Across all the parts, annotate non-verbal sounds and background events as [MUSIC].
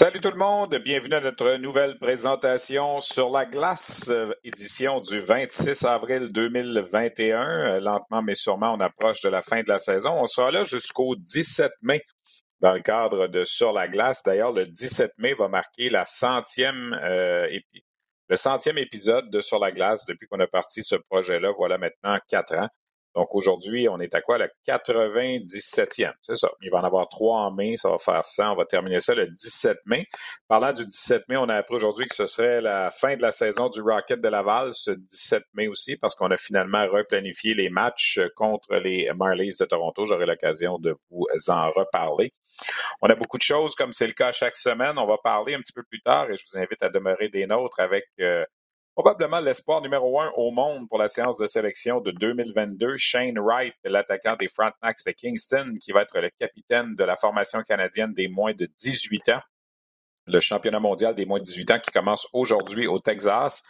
Salut tout le monde, bienvenue à notre nouvelle présentation sur la glace, euh, édition du 26 avril 2021. Euh, lentement mais sûrement, on approche de la fin de la saison. On sera là jusqu'au 17 mai dans le cadre de Sur la glace. D'ailleurs, le 17 mai va marquer la centième, euh, le centième épisode de Sur la glace depuis qu'on a parti ce projet-là. Voilà maintenant quatre ans. Donc aujourd'hui, on est à quoi? Le 97e. C'est ça. Il va en avoir trois en mai. Ça va faire 100. On va terminer ça le 17 mai. Parlant du 17 mai, on a appris aujourd'hui que ce serait la fin de la saison du Rocket de Laval, ce 17 mai aussi, parce qu'on a finalement replanifié les matchs contre les Marlies de Toronto. J'aurai l'occasion de vous en reparler. On a beaucoup de choses, comme c'est le cas chaque semaine. On va parler un petit peu plus tard et je vous invite à demeurer des nôtres avec euh, Probablement l'espoir numéro un au monde pour la séance de sélection de 2022, Shane Wright, l'attaquant des Frontenacs de Kingston, qui va être le capitaine de la formation canadienne des moins de 18 ans le championnat mondial des moins de 18 ans qui commence aujourd'hui au Texas.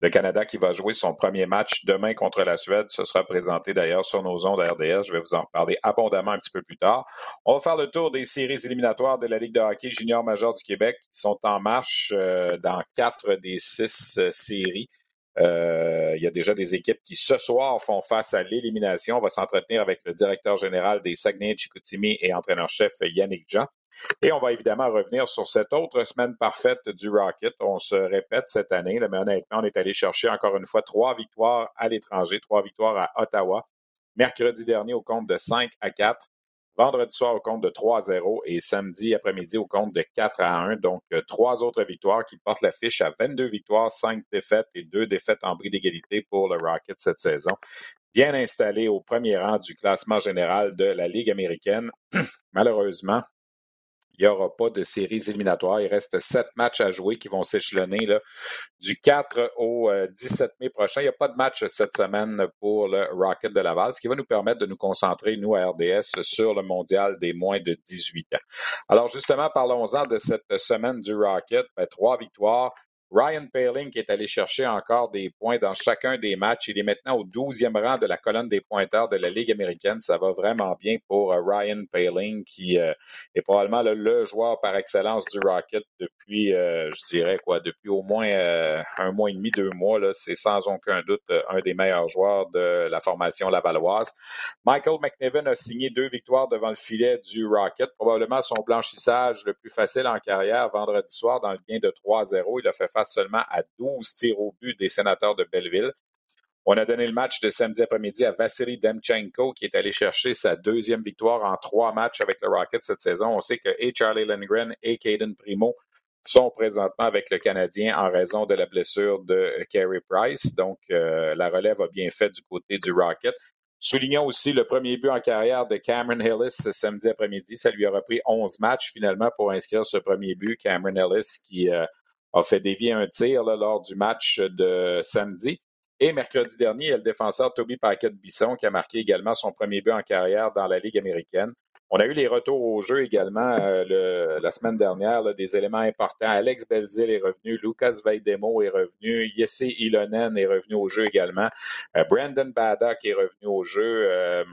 Le Canada qui va jouer son premier match demain contre la Suède. Ce sera présenté d'ailleurs sur nos ondes RDS. Je vais vous en reparler abondamment un petit peu plus tard. On va faire le tour des séries éliminatoires de la Ligue de hockey junior majeur du Québec qui sont en marche euh, dans quatre des six euh, séries. Euh, il y a déjà des équipes qui ce soir font face à l'élimination. On va s'entretenir avec le directeur général des Saguenay-Chicoutimi et entraîneur-chef Yannick Jean. Et on va évidemment revenir sur cette autre semaine parfaite du Rocket. On se répète cette année, mais honnêtement, on est allé chercher encore une fois trois victoires à l'étranger, trois victoires à Ottawa. Mercredi dernier au compte de 5 à 4. Vendredi soir au compte de 3 à 0 et samedi après-midi au compte de 4 à 1. Donc, euh, trois autres victoires qui portent la fiche à 22 victoires, 5 défaites et 2 défaites en bris d'égalité pour le Rocket cette saison. Bien installé au premier rang du classement général de la Ligue américaine. [CLEARS THROAT] Malheureusement, il n'y aura pas de séries éliminatoires. Il reste sept matchs à jouer qui vont s'échelonner du 4 au 17 euh, mai prochain. Il n'y a pas de match cette semaine pour le Rocket de Laval, ce qui va nous permettre de nous concentrer, nous, à RDS, sur le mondial des moins de 18 ans. Alors, justement, parlons-en de cette semaine du Rocket. Ben, trois victoires, Ryan Paling est allé chercher encore des points dans chacun des matchs. Il est maintenant au 12e rang de la colonne des pointeurs de la Ligue américaine. Ça va vraiment bien pour euh, Ryan Paling qui euh, est probablement le, joueur par excellence du Rocket depuis, euh, je dirais quoi, depuis au moins un mois et demi, deux mois. C'est sans aucun doute un des meilleurs joueurs de la formation lavalloise. Michael McNevin a signé deux victoires devant le filet du Rocket. Probablement son blanchissage le plus facile en carrière vendredi soir dans le gain de 3-0. Il a fait face seulement à 12 tirs au but des sénateurs de Belleville. On a donné le match de samedi après-midi à Vassili Demchenko, qui est allé chercher sa deuxième victoire en trois matchs avec le Rocket cette saison. On sait que et Charlie Lindgren et Caden Primo sont présentement avec le Canadien en raison de la blessure de Carey Price. Donc, euh, la relève a bien fait du côté du Rocket. Soulignons aussi le premier but en carrière de Cameron Hillis ce samedi après-midi. Ça lui a repris 11 matchs finalement pour inscrire ce premier but. Cameron Hillis qui euh, a fait dévier un tir lors du match de samedi. Et mercredi dernier, il y a le défenseur Toby Paquette-Bisson qui a marqué également son premier but en carrière dans la Ligue américaine. On a eu les retours au jeu également euh, la semaine dernière, des éléments importants. Alex Belzil est revenu, Lucas Veidemo est revenu, Jesse Ilonen est revenu au jeu également, euh, Brandon Baddock est revenu au jeu, euh,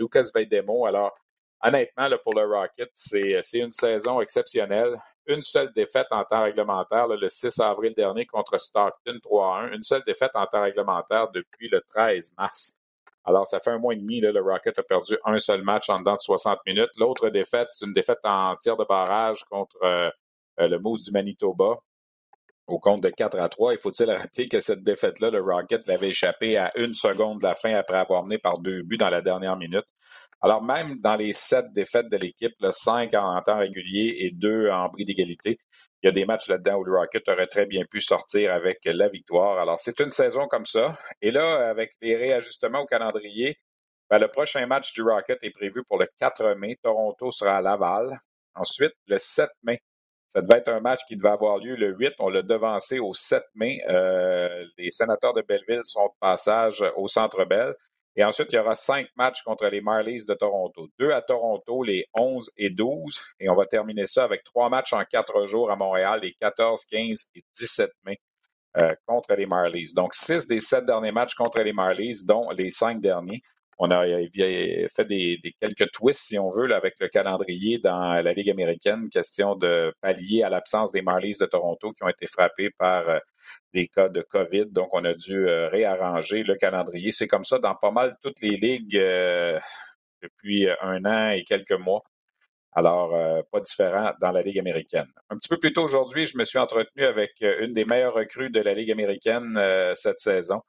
Lucas Veidemo. Alors, honnêtement, pour le Rocket, c'est une saison exceptionnelle une seule défaite en temps réglementaire le 6 avril dernier contre Stockton 3-1. Une seule défaite en temps réglementaire depuis le 13 mars. Alors, ça fait un mois et demi, le Rocket a perdu un seul match en dedans de 60 minutes. L'autre défaite, c'est une défaite en tir de barrage contre euh, euh, le Moose du Manitoba. au compte de 4 à 3. Il faut-il rappeler que cette défaite-là, le Rocket l'avait échappé à une seconde de la fin après avoir mené par deux buts dans la dernière minute? Alors, même dans les sept défaites de l'équipe, cinq en temps régulier et deux en bris d'égalité, il y a des matchs là-dedans où le Rocket aurait très bien pu sortir avec la victoire. Alors, c'est une saison comme ça. Et là, avec les réajustements au calendrier, ben, le prochain match du Rocket est prévu pour le 4 mai. Toronto sera à Laval. Ensuite, le 7 mai, ça devait être un match qui devait avoir lieu le 8. On l'a devancé au 7 mai. Euh, les sénateurs de Belleville sont de passage au Centre Bell. Et ensuite, il y aura cinq matchs contre les Marlies de Toronto. Deux à Toronto, les 11 et 12. Et on va terminer ça avec trois matchs en quatre jours à Montréal, les 14, 15 et 17 mai euh, contre les Marlies. Donc, six des sept derniers matchs contre les Marlies, dont les cinq derniers. On a fait des, quelques twists, si on veut, avec le calendrier dans la Ligue américaine, question de pallier à l'absence des Marlies de Toronto qui ont été frappés par euh, des cas de COVID. Donc, on a dû euh, réarranger le calendrier. C'est comme ça dans pas mal toutes les ligues euh, depuis un an et quelques mois. Alors, pas différent dans la Ligue américaine. Un petit peu plus tôt aujourd'hui, je me suis entretenu avec une des meilleures recrues de la Ligue américaine cette saison.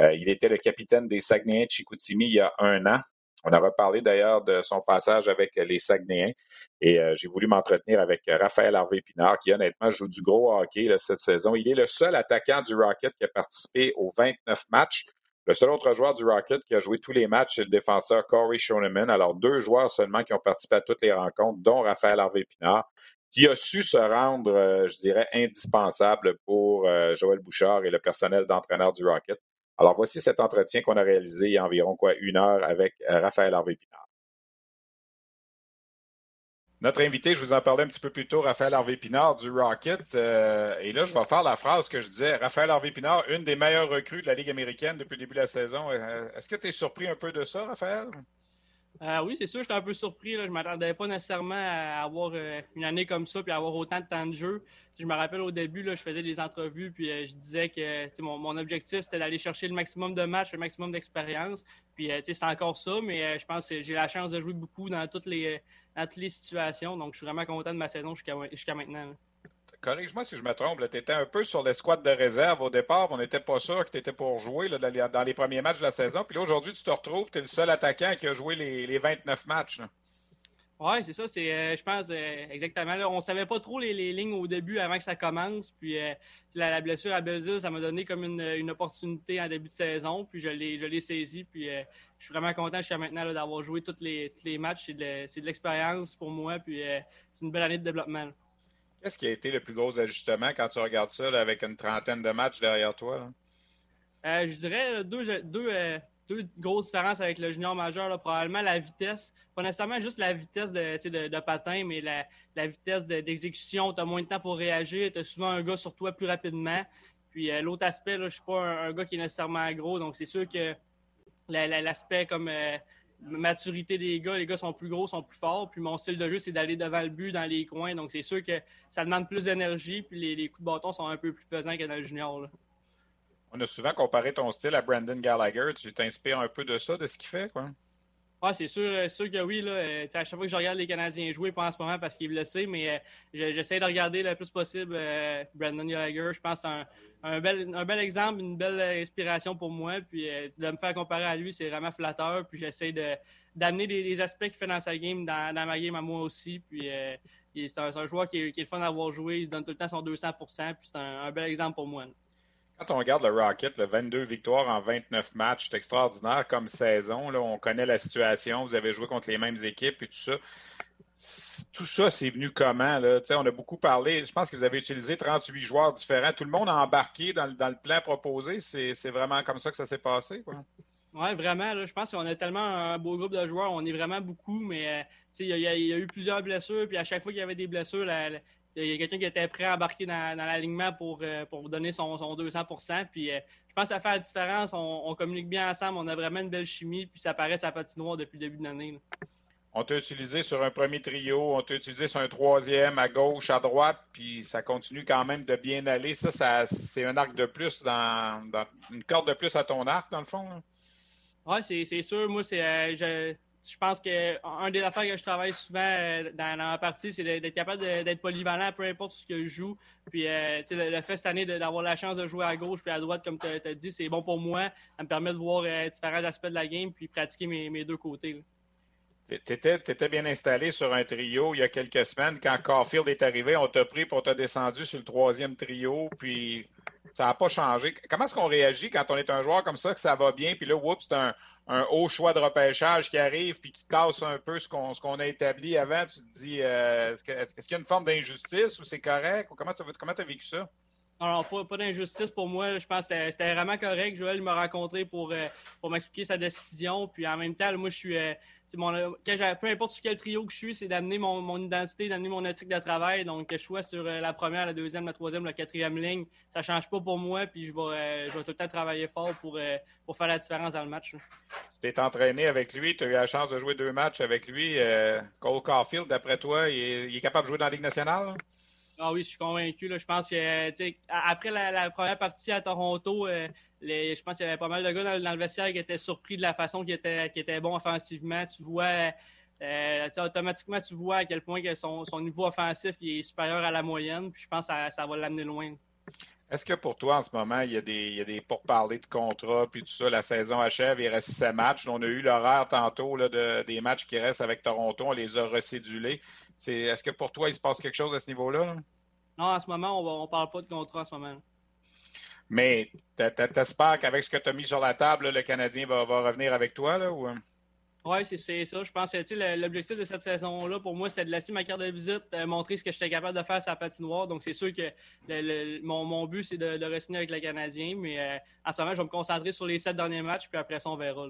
Euh, il était le capitaine des Saguenayens de Chicoutimi il y a un an. On a reparlé d'ailleurs de son passage avec les Saguenayens et euh, j'ai voulu m'entretenir avec Raphaël Harvey-Pinard qui honnêtement joue du gros hockey cette saison. Il est le seul attaquant du Rocket qui a participé aux 29 matchs. Le seul autre joueur du Rocket qui a joué tous les matchs, c'est le défenseur Corey Schoeneman. Alors, deux joueurs seulement qui ont participé à toutes les rencontres, dont Raphaël Harvey-Pinard, qui a su se rendre, euh, je dirais, indispensable pour Joël Bouchard et le personnel d'entraîneur du Rocket. Alors, voici cet entretien qu'on a réalisé il y a environ quoi, une heure avec euh, Raphaël Harvey-Pinard. Notre invité, je vous en parlais un petit peu plus tôt, Raphaël Harvey-Pinard du Rocket. Euh, et là, je vais faire la phrase que je disais. Raphaël Harvey-Pinard, une des meilleures recrues de la Ligue américaine depuis le début de la saison. Euh, est-ce que tu es surpris un peu de ça, Raphaël? Euh, oui, c'est sûr, j'étais un peu surpris. Là. Je ne m'attendais pas nécessairement à avoir euh, une année comme ça puis à avoir autant de temps de jeu. je me rappelle au début, là, je faisais des entrevues puis euh, je disais que mon, mon, objectif, c'était d'aller chercher le maximum de matchs, le maximum d'expérience. Puis c'est encore ça, mais je pense que j'ai la chance de jouer beaucoup dans toutes les, dans toutes les situations. Donc, je suis vraiment content de ma saison jusqu'à maintenant corrige-moi si je me trompe, tu étais un peu sur l'escouade de réserve au départ. On n'était pas sûr que tu étais pour jouer dans, les, premiers matchs de la saison. Puis là, aujourd'hui, tu te retrouves, tu es le seul attaquant qui a joué les, 29 matchs. Oui, c'est ça. Euh, je pense euh, exactement. on ne savait pas trop les, lignes au début avant que ça commence. Puis euh, la, blessure à Belleville, ça m'a donné comme une, opportunité en début de saison. Puis je l'ai, je l'ai saisi. Puis je suis vraiment content jusqu'à maintenant d'avoir joué tous les, les matchs. C'est de, l'expérience pour moi. Puis c'est une belle année de développement. Qu'est-ce qui a été le plus gros ajustement quand tu regardes ça avec une trentaine de matchs derrière toi? Euh, je dirais deux, euh, deux, grosses différences avec le junior majeur. probablement la vitesse. Pas nécessairement juste la vitesse de, de, patin, mais la, vitesse d'exécution. tu as moins de temps pour réagir. Tu as souvent un gars sur toi plus rapidement. Puis euh, l'autre aspect, je ne suis pas un, gars qui est nécessairement gros. Donc c'est sûr que l'aspect comme maturité des gars. Les gars sont plus gros, sont plus forts. Puis mon style de jeu, c'est d'aller devant le but, dans les coins. Donc, c'est sûr que ça demande plus d'énergie. Puis les, coups de bâton sont un peu plus pesants que dans le junior. On a souvent comparé ton style à Brandon Gallagher. Tu t'inspires un peu de ça, de ce qu'il fait, quoi? C'est sûr, euh, sûr que oui. Là, euh, à chaque fois que je regarde les Canadiens jouer, pas en ce moment parce qu'il est blessé, mais euh, j'essaie de regarder le plus possible Brandon Gallagher. Je pense que c'est un, bel, un bel exemple, une belle inspiration pour moi. Puis de me faire comparer à lui, c'est vraiment flatteur. Puis j'essaie d'amener les, aspects qu'il fait dans sa game, dans, ma game à moi aussi. Puis c'est un, joueur qui est, qui est, fun d'avoir joué. Il donne tout le temps son 200 Puis c'est un, bel exemple pour moi. Quand on regarde le Rocket, le 22 victoires en 29 matchs, c'est extraordinaire comme saison. Là, on connaît la situation. Vous avez joué contre les mêmes équipes et tout ça. Tout ça, c'est venu comment? On a beaucoup parlé. Je pense que vous avez utilisé 38 joueurs différents. Tout le monde a embarqué dans, le plan proposé. C'est vraiment comme ça que ça s'est passé? Oui, vraiment. je pense qu'on a tellement un beau groupe de joueurs. On est vraiment beaucoup, mais euh, il y, a eu plusieurs blessures. Puis à chaque fois qu'il y avait des blessures, il y a quelqu'un qui était prêt à embarquer dans, l'alignement pour, euh, pour donner son, son 200 Puis euh, je pense que ça fait la différence. On, communique bien ensemble. On a vraiment une belle chimie. Puis ça paraît sa patinoire depuis le début de l'année. On t'a utilisé sur un premier trio, on t'a utilisé sur un troisième, à gauche, à droite, puis ça continue quand même de bien aller. Ça, ça c'est un arc de plus, dans, une corde de plus à ton arc, dans le fond. Oui, c'est sûr. Moi, c'est, euh, je pense qu'un des affaires que je travaille souvent euh, dans, ma partie, c'est d'être capable d'être polyvalent, peu importe ce que je joue. Puis euh, le, fait cette année d'avoir la chance de jouer à gauche puis à droite, comme tu as, dit, c'est bon pour moi. Ça me permet de voir différents aspects de la game puis pratiquer mes, deux côtés. Tu étais, bien installé sur un trio il y a quelques semaines. Quand Caulfield est arrivé, on t'a pris pour te descendu sur le troisième trio. Puis ça n'a pas changé. Comment est-ce qu'on réagit quand on est un joueur comme ça, que ça va bien, puis là, oups, c'est un, haut choix de repêchage qui arrive, puis qui casse un peu ce qu'on a établi avant? Tu te dis, euh, est-ce qu'il y a une forme d'injustice ou c'est correct? comment tu as vécu ça? Alors, pas, d'injustice pour moi. Je pense que c'était vraiment correct. Joël m'a rencontré pour, euh, pour m'expliquer sa décision. Puis en même temps, moi, je suis. Euh, mon, peu importe sur quel trio que je suis, c'est d'amener mon, mon, identité, d'amener mon éthique de travail. Donc, que je sois sur euh, la première, la deuxième, la troisième, la quatrième ligne, ça ne change pas pour moi. Puis je vais, je vais tout le temps travailler fort pour, pour faire la différence dans le match. Tu es entraîné avec lui, tu as eu la chance de jouer deux matchs avec lui. Cole Caulfield, d'après toi, il est, capable de jouer dans la Ligue nationale? Ah oui, je suis convaincu. Je pense que après la, première partie à Toronto, euh, je pense qu'il y avait pas mal de gars dans, le vestiaire qui étaient surpris de la façon qu'il était, était bon offensivement. Tu vois, euh, automatiquement, tu vois à quel point que son, niveau offensif est supérieur à la moyenne. Puis je pense que ça, va l'amener loin. Est-ce que pour toi, en ce moment, il y a des, il y a des pourparlers de contrat, puis tout ça, la saison achève, il reste sept matchs. On a eu l'horaire tantôt là, de, des matchs qui restent avec Toronto, on les a recédulés. Est-ce que pour toi, il se passe quelque chose à ce niveau-là? Non, en ce moment, on ne parle pas de contrat en ce moment. Mais t'espères qu'avec ce que tu as mis sur la table, le Canadien va, revenir avec toi? Là, ou... Oui, c'est ça. Je pense que l'objectif de cette saison-là, pour moi, c'est de laisser ma carte de visite, euh, montrer ce que j'étais capable de faire sur la patinoire. Donc, c'est sûr que mon, but, c'est de, de re avec le Canadien. Mais euh, en ce moment, je vais me concentrer sur les sept derniers matchs, puis après ça, on verra.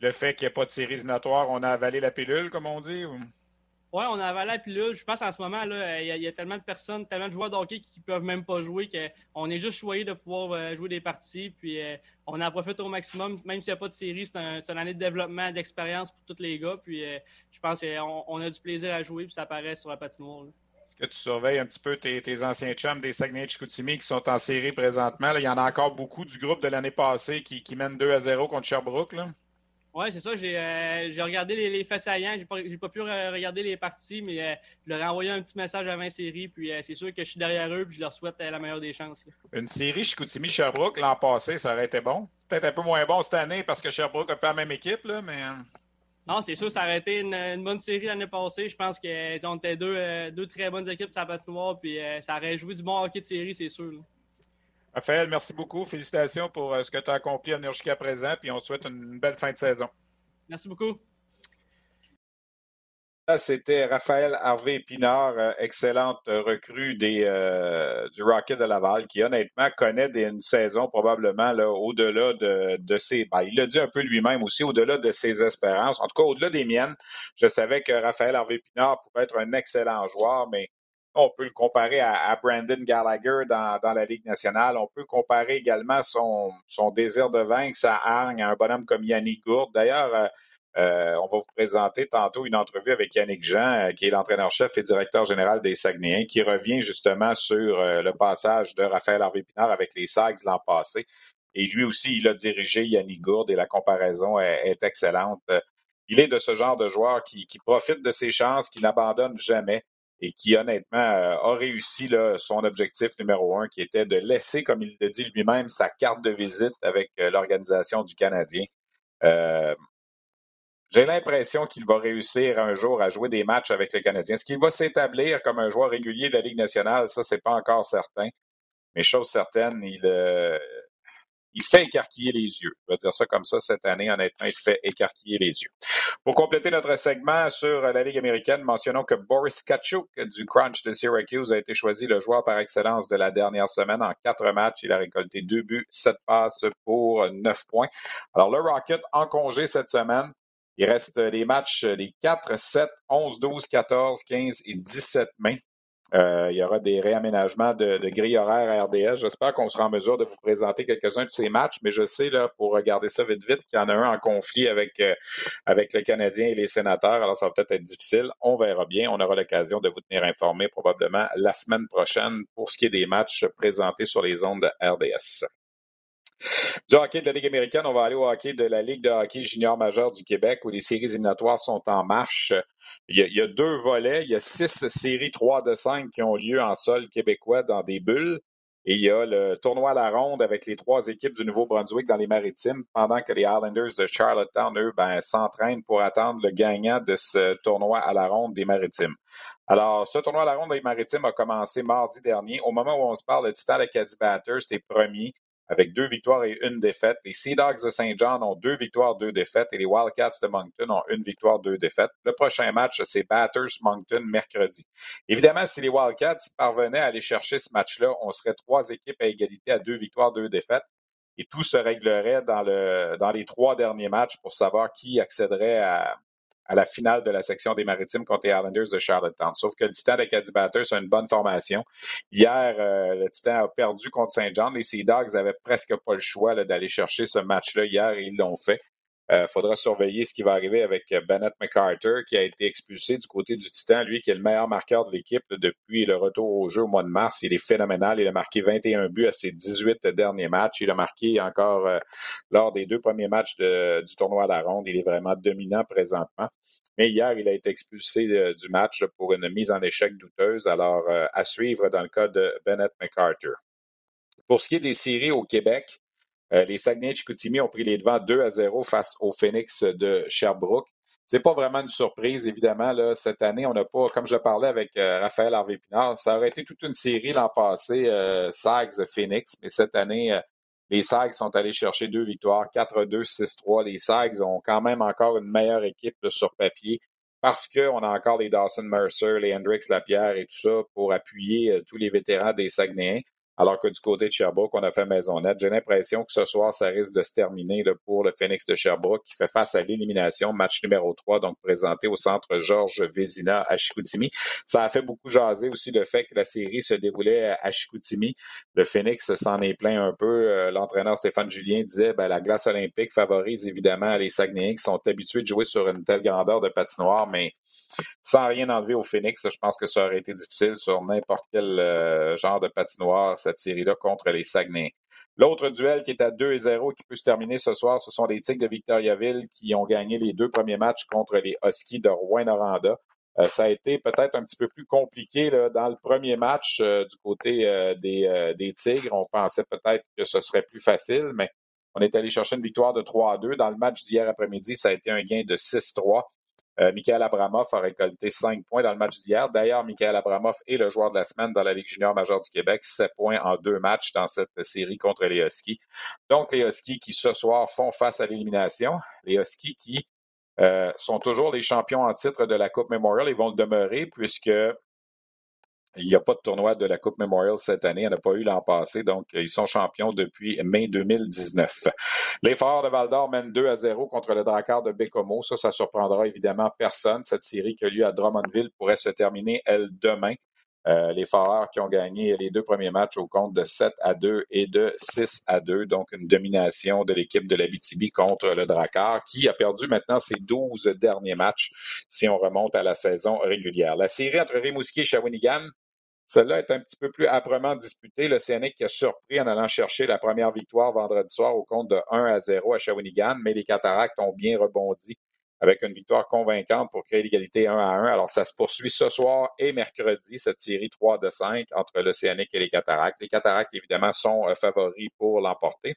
Le fait qu'il n'y ait pas de séries éliminatoires, on a avalé la pilule, comme on dit? Ou... Oui, on a avalé la pilule. Je pense en ce moment, il y, a tellement de personnes, tellement de joueurs de hockey qui ne peuvent même pas jouer qu'on est juste choyé de pouvoir euh, jouer des parties. Puis euh, on en profite au maximum. Même s'il n'y a pas de série, c'est une année de développement, d'expérience pour tous les gars. Puis euh, je pense qu'on on a du plaisir à jouer, puis ça apparaît sur la patinoire. Est-ce que tu surveilles un petit peu tes, anciens chums des Saguenay Chicoutimi qui sont en série présentement? il y en a encore beaucoup du groupe de l'année passée qui, qui mène 2 à 0 contre Sherbrooke. Là. Oui, c'est ça. J'ai euh, regardé les, les faits saillants. J'ai pas, pas pu regarder les parties, mais euh, je leur ai envoyé un petit message avant la série. Puis euh, c'est sûr que je suis derrière eux, puis je leur souhaite la meilleure des chances. Une série Chicoutimi-Sherbrooke l'an passé, ça aurait été bon. Peut-être un peu moins bon cette année parce que Sherbrooke n'a pas la même équipe, là, mais. Non, c'est sûr, ça aurait été une, bonne série l'année passée. Je pense qu'on était deux, deux très bonnes équipes sur la patinoire, puis ça aurait joué du bon hockey de série, c'est sûr. Raphaël, merci beaucoup. Félicitations pour euh, ce que tu as accompli à venir jusqu'à présent, puis on souhaite une belle fin de saison. Merci beaucoup. C'était Raphaël Harvey Pinard, euh, excellente recrue des, euh, du Rocket de Laval, qui honnêtement connaît une saison probablement au-delà de, ses. Ben, il l'a dit un peu lui-même aussi, au-delà de ses espérances. En tout cas, au-delà des miennes. Je savais que Raphaël Harvey Pinard pouvait être un excellent joueur, mais on peut le comparer à, Brandon Gallagher dans, la Ligue nationale. On peut comparer également son, désir de vaincre, sa hargne à un bonhomme comme Yannick Gourde. D'ailleurs, euh, euh, on va vous présenter tantôt une entrevue avec Yannick Jean, euh, qui est l'entraîneur-chef et directeur général des Saguenayens, qui revient justement sur le passage de Raphaël Harvey-Pinard avec les Sags l'an passé. Et lui aussi, il a dirigé Yannick Gourde et la comparaison est, excellente. Il est de ce genre de joueur qui profite de ses chances, qui n'abandonne jamais et qui, honnêtement, euh, a réussi son objectif numéro un, qui était de laisser, comme il le dit lui-même, sa carte de visite avec euh, l'organisation du Canadien. Euh, j'ai l'impression qu'il va réussir un jour à jouer des matchs avec le Canadien. Est-ce qu'il va s'établir comme un joueur régulier de la Ligue nationale? Ça, c'est pas encore certain. Mais chose certaine, il, il fait écarquiller les yeux. Je vais dire ça comme ça cette année, honnêtement, il fait écarquiller les yeux. Pour compléter notre segment sur la Ligue américaine, mentionnons que Boris Kachuk du Crunch de Syracuse a été choisi le joueur par excellence de la dernière semaine. En quatre matchs, il a récolté deux buts, sept passes pour neuf points. Alors, le Rocket en congé cette semaine. Il reste les matchs les 4, 7, 11, 12, 14, 15 et 17 mai. Euh, il y aura des réaménagements de, de grille horaire à RDS. J'espère qu'on sera en mesure de vous présenter quelques-uns de ces matchs, mais je sais, là, pour regarder ça vite, vite, qu'il y en a un en conflit avec, euh, avec le Canadien et les sénateurs. Alors, ça va peut-être être difficile. On verra bien. On aura l'occasion de vous tenir informé probablement la semaine prochaine pour ce qui est des matchs présentés sur les ondes de RDS. Du hockey de la Ligue américaine, on va aller au hockey de la Ligue de hockey junior majeur du Québec où les séries éliminatoires sont en marche. Il y a, deux volets. Il y a six séries 3 de 5 qui ont lieu en sol québécois dans des bulles. Et il y a le tournoi à la ronde avec les trois équipes du Nouveau-Brunswick dans les maritimes, pendant que les Islanders de Charlottetown, eux, ben, s'entraînent pour attendre le gagnant de ce tournoi à la ronde des maritimes. Alors, ce tournoi à la ronde des maritimes a commencé mardi dernier. Au moment où on se parle, le Titan Acadie Batters est premier avec deux victoires et une défaite. Les Sea Dogs de Saint John ont deux victoires, deux défaites et les Wildcats de Moncton ont une victoire, deux défaites. Le prochain match, c'est Batters Moncton mercredi. Évidemment, si les Wildcats parvenaient à aller chercher ce match-là, on serait trois équipes à égalité à deux victoires, deux défaites. Et tout se réglerait dans, le, dans les trois derniers matchs pour savoir qui accéderait à, à la finale de la section des Maritimes contre les Islanders de Charlottetown. Sauf que le Titan de Caddy Batters a une bonne formation. Hier, euh, le Titan a perdu contre Saint John. Les Sea Dogs avaient presque pas le choix d'aller chercher ce match-là hier et ils l'ont fait. Il euh, faudra surveiller ce qui va arriver avec euh, Bennett McCarter, qui a été expulsé du côté du Titan, lui qui est le meilleur marqueur de l'équipe depuis le retour au jeu au mois de mars. Il est phénoménal. Il a marqué 21 buts à ses 18 derniers matchs. Il a marqué encore euh, lors des deux premiers matchs du tournoi à la ronde. Il est vraiment dominant présentement. Mais hier, il a été expulsé du match pour une mise en échec douteuse. Alors, à suivre dans le cas de Bennett McCarter. Pour ce qui est des séries au Québec, euh, les Saguenay-Chicoutimi ont pris les devants 2 à 0 face au Phoenix de Sherbrooke. C'est pas vraiment une surprise, évidemment. Là, cette année, on n'a pas, comme je parlais avec euh, Raphaël Harvey-Pinard, ça aurait été toute une série l'an passé, euh, Sags-Phoenix, mais cette année, euh, les Sags sont allés chercher deux victoires, 4-2, 6-3. Les Sags ont quand même encore une meilleure équipe sur papier parce qu'on a encore les Dawson Mercer, les Hendrix Lapierre et tout ça pour appuyer tous les vétérans des Saguenayens alors que du côté de Sherbrooke, on a fait maison nette. J'ai l'impression que ce soir, ça risque de se terminer pour le Phoenix de Sherbrooke qui fait face à l'élimination, match numéro 3, donc présenté au centre Georges Vézina à Chicoutimi. Ça a fait beaucoup jaser aussi le fait que la série se déroulait à Chicoutimi. Le Phoenix s'en est plein un peu. Euh, l'entraîneur Stéphane Julien disait ben, la glace olympique favorise évidemment les Saguenayens qui sont habitués de jouer sur une telle grandeur de patinoire, mais sans rien enlever au Phoenix, je pense que ça aurait été difficile sur n'importe quel euh, genre de patinoire, cette série-là, contre les Saguenay. L'autre duel qui est à 2-0 qui peut se terminer ce soir, ce sont les Tigres de Victoriaville qui ont gagné les deux premiers matchs contre les Huskies de Rouen-Noranda. Euh, ça a été peut-être un petit peu plus compliqué dans le premier match euh, du côté des, des, Tigres. On pensait peut-être que ce serait plus facile, mais on est allé chercher une victoire de 3 2. Dans le match d'hier après-midi, ça a été un gain de 6-3. Euh, Michael Abramoff a récolté 5 points dans le match d'hier. D'ailleurs, Michael Abramoff est le joueur de la semaine dans la Ligue junior majeure du Québec. 7 points en deux matchs dans cette série contre les Huskies. Donc, les Huskies qui, ce soir, font face à l'élimination. Les Huskies qui euh, sont toujours les champions en titre de la Coupe Memorial. Ils vont le demeurer puisque il n'y a pas de tournoi de la Coupe Memorial cette année. Il n'y en a pas eu l'an passé. Donc, ils sont champions depuis mai 2019. Les de Val-d'Or mènent 2 à 0 contre le Drakkar de Bécomo. Ça, ça surprendra évidemment personne. Cette série qui a lieu à Drummondville pourrait se terminer, elle, demain. Euh, les Foreurs qui ont gagné les deux premiers matchs au compte de 7 à 2 et de 6 à 2. Donc, une domination de l'équipe de la BTB contre le Drakkar qui a perdu maintenant ses 12 derniers matchs si on remonte à la saison régulière. La série entre Rimouski et Shawinigan celle-là est un petit peu plus âprement disputée. Le qui a surpris en allant chercher la première victoire vendredi soir au compte de 1 à 0 à Shawinigan, mais les Cataractes ont bien rebondi avec une victoire convaincante pour créer l'égalité 1 à 1. Alors, ça se poursuit ce soir et mercredi, cette série 3 de 5 entre CNC et les Cataractes. Les Cataractes, évidemment, sont euh, favoris pour l'emporter.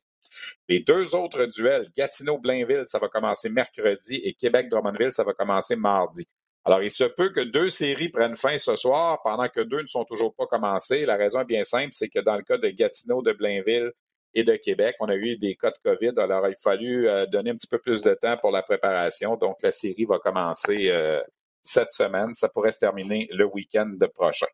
Les deux autres duels, Gatineau-Blainville, ça va commencer mercredi et Québec-Drummondville, ça va commencer mardi. Alors, il se peut que deux séries prennent fin ce soir pendant que deux ne sont toujours pas commencées. La raison est bien simple, c'est que dans le cas de Gatineau, de Blainville et de Québec, on a eu des cas de COVID. Alors, il a fallu euh, donner un petit peu plus de temps pour la préparation. Donc, la série va commencer euh, cette semaine. Ça pourrait se terminer le week-end prochain.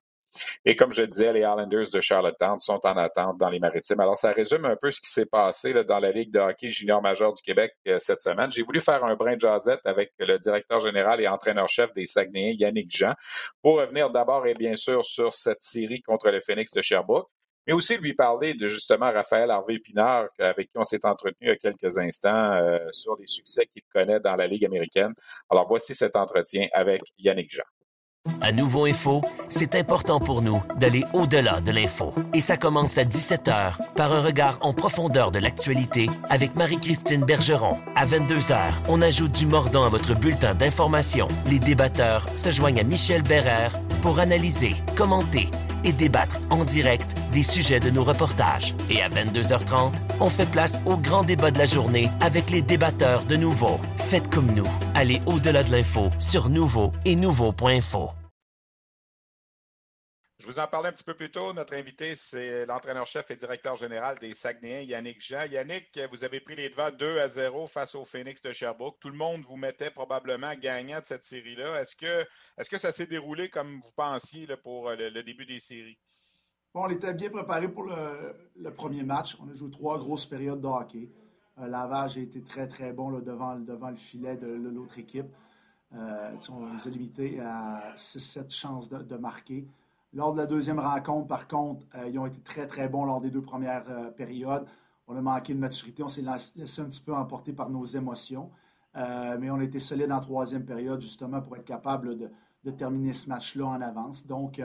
Et comme je disais, les Islanders de Charlottetown sont en attente dans les maritimes. Alors, ça résume un peu ce qui s'est passé dans la Ligue de hockey junior majeur du Québec euh, cette semaine. J'ai voulu faire un brin de jasette avec le directeur général et entraîneur-chef des Saguenayens, Yannick Jean, pour revenir d'abord et bien sûr sur cette série contre le Phoenix de Sherbrooke mais aussi lui parler de justement Raphaël Harvey-Pinard, avec qui on s'est entretenu il y a quelques instants euh, sur les succès qu'il connaît dans la Ligue américaine. Alors voici cet entretien avec Yannick Jean. À Nouveau Info, c'est important pour nous d'aller au-delà de l'info. Et ça commence à 17h par un regard en profondeur de l'actualité avec Marie-Christine Bergeron. À 22h, on ajoute du mordant à votre bulletin d'information. Les débatteurs se joignent à Michel Bérère pour analyser, commenter et débattre en direct des sujets de nos reportages. Et à 22h30, on fait place au grand débat de la journée avec les débatteurs de Nouveau. Faites comme nous. Allez au-delà de l'info sur Nouveau et Nouveau.info. Je vous en parlais un petit peu plus tôt. Notre invité, c'est l'entraîneur-chef et directeur général des Saguenayens, Yannick Jean. Yannick, vous avez pris les devants 2 à 0 face au Phoenix de Sherbrooke. Tout le monde vous mettait probablement gagnant de cette série-là. Est-ce que, est que ça s'est déroulé comme vous pensiez pour le, début des séries? Bon, on était bien préparé pour le, premier match. On a joué trois grosses périodes de hockey. Euh, Lavage a été très, très bon devant, devant le filet de, l'autre équipe. Euh, on les a limités à 6-7 chances de marquer. Lors de la deuxième rencontre, par contre, euh, ils ont été très, très bons lors des deux premières euh, périodes. On a manqué de maturité. On s'est laissé un petit peu emporter par nos émotions. Euh, mais on a été solide en troisième période, justement, pour être capable de, terminer ce match-là en avance. Donc,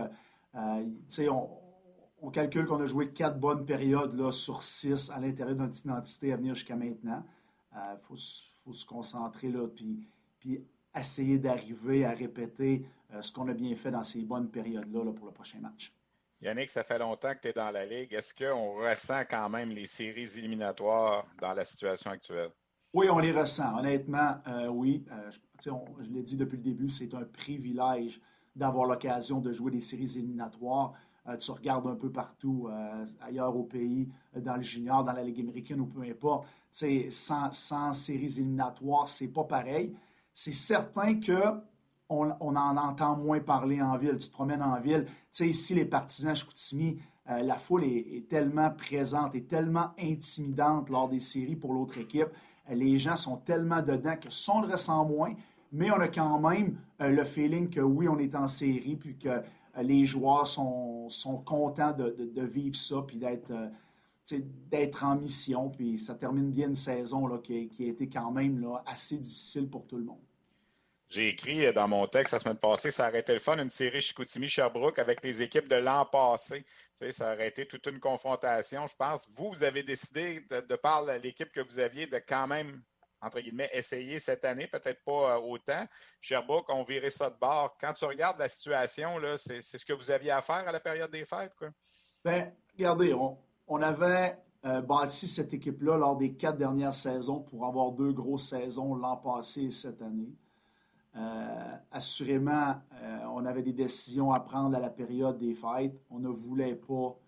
sais, on, calcule qu'on a joué quatre bonnes périodes là, sur six à l'intérieur notre identité à venir jusqu'à maintenant. Il faut, se concentrer là, puis essayer d'arriver à répéter euh, ce qu'on a bien fait dans ces bonnes périodes-là pour le prochain match. Yannick, ça fait longtemps que tu es dans la Ligue. Est-ce qu'on ressent quand même les séries éliminatoires dans la situation actuelle? Oui, on les ressent. Honnêtement, euh, oui. Euh, je, je l'ai dit depuis le début, c'est un privilège d'avoir l'occasion de jouer des séries éliminatoires. tu regardes un peu partout, ailleurs au pays, dans le junior, dans la Ligue américaine ou peu importe. Sans, sans séries éliminatoires, c'est pas pareil. C'est certain que on, en entend moins parler en ville. Tu te promènes en ville. Tu sais, ici, les partisans Chicoutimi, euh, la foule est, tellement présente et tellement intimidante lors des séries pour l'autre équipe. Euh, les gens sont tellement dedans que si on le ressent moins, mais on a quand même euh, le feeling que oui, on est en série, puis que les joueurs sont, contents de, vivre ça, puis d'être d'être en mission. Puis ça termine bien une saison là, qui, qui, a été quand même là, assez difficile pour tout le monde. J'ai écrit dans mon texte la semaine passée, ça aurait été le fun, une série Chicoutimi-Sherbrooke avec les équipes de l'an passé. ça aurait été toute une confrontation, je pense. Vous, vous avez décidé, de, par l'équipe que vous aviez, de quand même, entre guillemets, essayer cette année, peut-être pas euh, autant. Sherbrooke, on virait ça de bord. Quand tu regardes la situation, c'est ce que vous aviez à faire à la période des fêtes? Quoi? Bien, regardez, on, avait euh, bâti cette équipe-là lors des quatre dernières saisons pour avoir deux grosses saisons l'an passé et cette année. Euh, assurément, euh, on avait des décisions à prendre à la période des fêtes. On ne voulait pas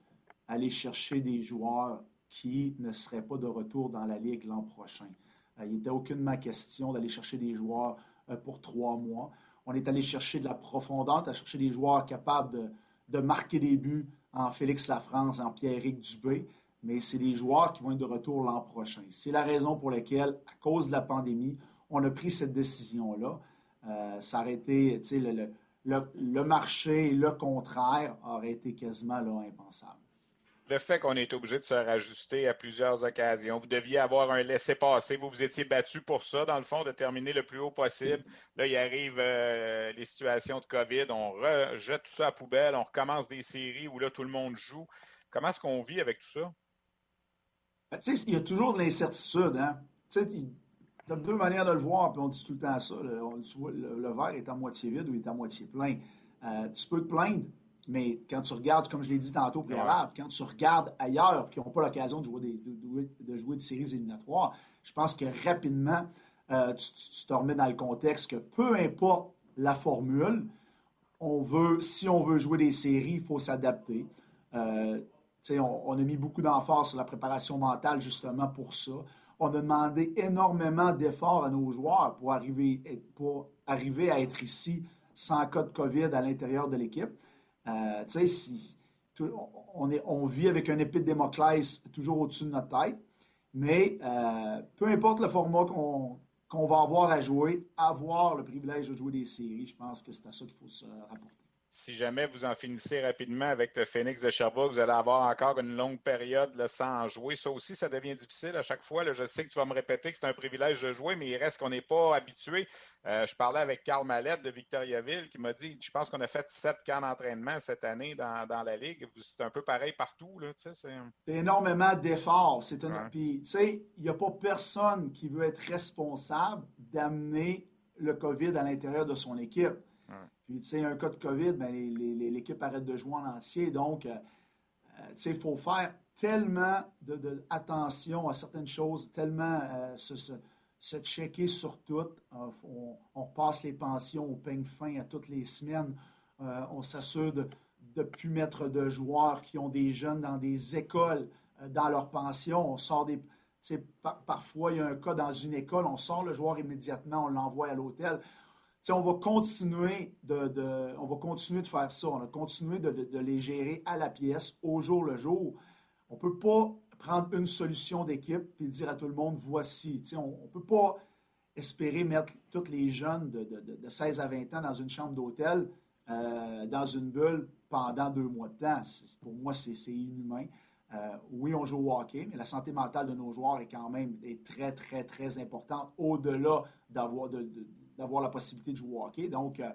aller chercher des joueurs qui ne seraient pas de retour dans la Ligue l'an prochain. Il n'était aucunement question d'aller chercher des joueurs pour trois mois. On est allé chercher de la profondeur, à chercher des joueurs capables de, marquer des buts en Félix Lafrance, en Pierre-Éric Dubé, mais c'est des joueurs qui vont être de retour l'an prochain. C'est la raison pour laquelle, à cause de la pandémie, on a pris cette décision-là. Euh, ça aurait été, le, marché, le contraire, aurait été quasiment impensable. Le fait qu'on est obligé de se rajuster à plusieurs occasions, vous deviez avoir un laissez-passer, vous vous étiez battu pour ça, dans le fond, de terminer le plus haut possible. Là, il arrive euh, les situations de COVID, on rejette tout ça à poubelle, on recommence des séries où là, tout le monde joue. Comment est-ce qu'on vit avec tout ça? Ben, il y a toujours de l'incertitude. Hein? Tu as deux manières de le voir, puis on dit tout le temps ça. Le, le, verre est à moitié vide ou il est à moitié plein. Euh, tu peux te plaindre, mais quand tu regardes, comme je l'ai dit tantôt préalable, quand tu regardes ailleurs qui n'ont pas l'occasion de jouer, des, de, jouer des séries éliminatoires, je pense que rapidement, euh, tu, te remets dans le contexte que peu importe la formule, on veut, si on veut jouer des séries, il faut s'adapter. Euh, on, on, a mis beaucoup d'emphase sur la préparation mentale justement pour ça. On a demandé énormément d'efforts à nos joueurs pour arriver, pour arriver à être ici sans cas de COVID à l'intérieur de l'équipe. Euh, on, est, on vit avec un épée Démoclès toujours au-dessus de notre tête, mais euh, peu importe le format qu'on va avoir à jouer, avoir le privilège de jouer des séries, je pense que c'est à ça qu'il faut se rapporter. Si jamais vous en finissez rapidement avec le Phoenix de Sherbrooke, vous allez avoir encore une longue période là, sans jouer. Ça aussi, ça devient difficile à chaque fois. je sais que tu vas me répéter que c'est un privilège de jouer, mais il reste qu'on n'est pas habitué. Euh, je parlais avec Carl Mallette de Victoriaville qui m'a dit Je pense qu'on a fait sept camps d'entraînement cette année dans, la Ligue. C'est un peu pareil partout. c'est énormément d'efforts. Puis, tu sais, il n'y a pas personne qui veut être responsable d'amener le COVID à l'intérieur de son équipe. Puis, tu sais, un cas de COVID, ben, l'équipe arrête de jouer en entier. Donc, euh, euh, tu sais, il faut faire tellement de, attention à certaines choses, tellement euh, se, checker sur tout. On, repasse les pensions au peigne fin à toutes les semaines. on s'assure de ne plus mettre de joueurs qui ont des jeunes dans des écoles dans leur pension. On sort des. parfois, il y a un cas dans une école, on sort le joueur immédiatement, on l'envoie à l'hôtel on va continuer de, de faire ça. On va continuer de, les gérer à la pièce, au jour le jour. On ne peut pas prendre une solution d'équipe et dire à tout le monde voici. on ne peut pas espérer mettre tous les jeunes de, 16 à 20 ans dans une chambre d'hôtel, euh, dans une bulle pendant deux mois de temps. Pour moi, c'est inhumain. Euh, oui, on joue au hockey, mais la santé mentale de nos joueurs est quand même très, très, très importante au-delà d'avoir de, d'avoir la possibilité de jouer au hockey. Donc, il euh,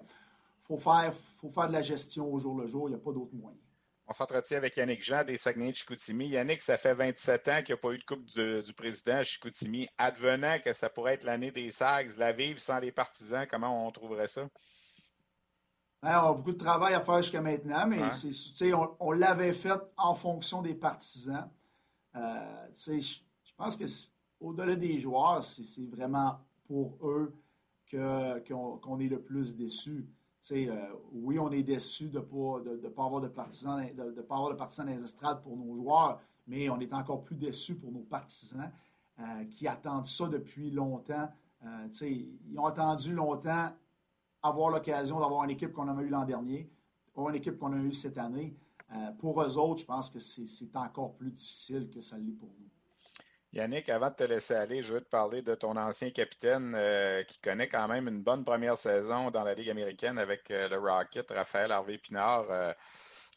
faut, faire, faut faire de la gestion au jour le jour. Il n'y a pas d'autre moyen. On s'entretient avec Yannick Jean des Saguenay de Chicoutimi. Yannick, ça fait 27 ans qu'il n'y a pas eu de Coupe du, Président à Chicoutimi. Advenant que ça pourrait être l'année des Sags, la vivre sans les partisans, comment on trouverait ça? Ben, on a beaucoup de travail à faire jusqu'à maintenant, mais on, on l'avait fait en fonction des partisans. Euh, je pense que au-delà des joueurs, c'est vraiment pour eux qu'on est le plus déçu. Euh, oui, on est déçu de ne pas, de, pas avoir de partisans, de, pas avoir de partisans dans les estrades pour nos joueurs, mais on est encore plus déçu pour nos partisans euh, qui attendent ça depuis longtemps. Euh, ils ont attendu longtemps avoir l'occasion d'avoir une équipe qu'on a eue l'an dernier, avoir une équipe qu'on a eue cette année. pour eux autres, je pense que c'est encore plus difficile que ça l'est pour nous. Yannick, avant de te laisser aller, je veux te parler de ton ancien capitaine euh, qui connaît quand même une bonne première saison dans la Ligue américaine avec euh, le Rocket, Raphaël Harvey Pinard. Euh,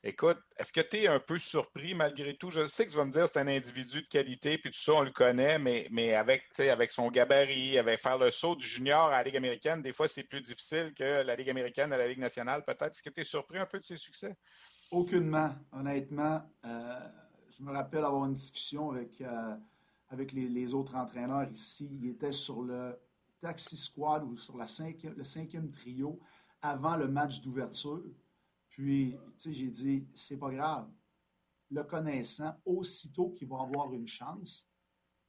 écoute, est-ce que tu es un peu surpris malgré tout? Je sais que tu vas me dire que c'est un individu de qualité, puis tout ça, on le connaît, mais, mais avec, avec son gabarit, avec faire le saut du junior à la Ligue américaine, des fois, c'est plus difficile que la Ligue américaine à la Ligue nationale, peut-être. Est-ce que tu es surpris un peu de ses succès? Aucunement, honnêtement. je me rappelle avoir une discussion avec avec les, autres entraîneurs ici. Il était sur le taxi squad ou sur la le cinquième trio avant le match d'ouverture. Puis, tu sais, j'ai dit, c'est pas grave. Le connaissant, aussitôt qu'il va avoir une chance,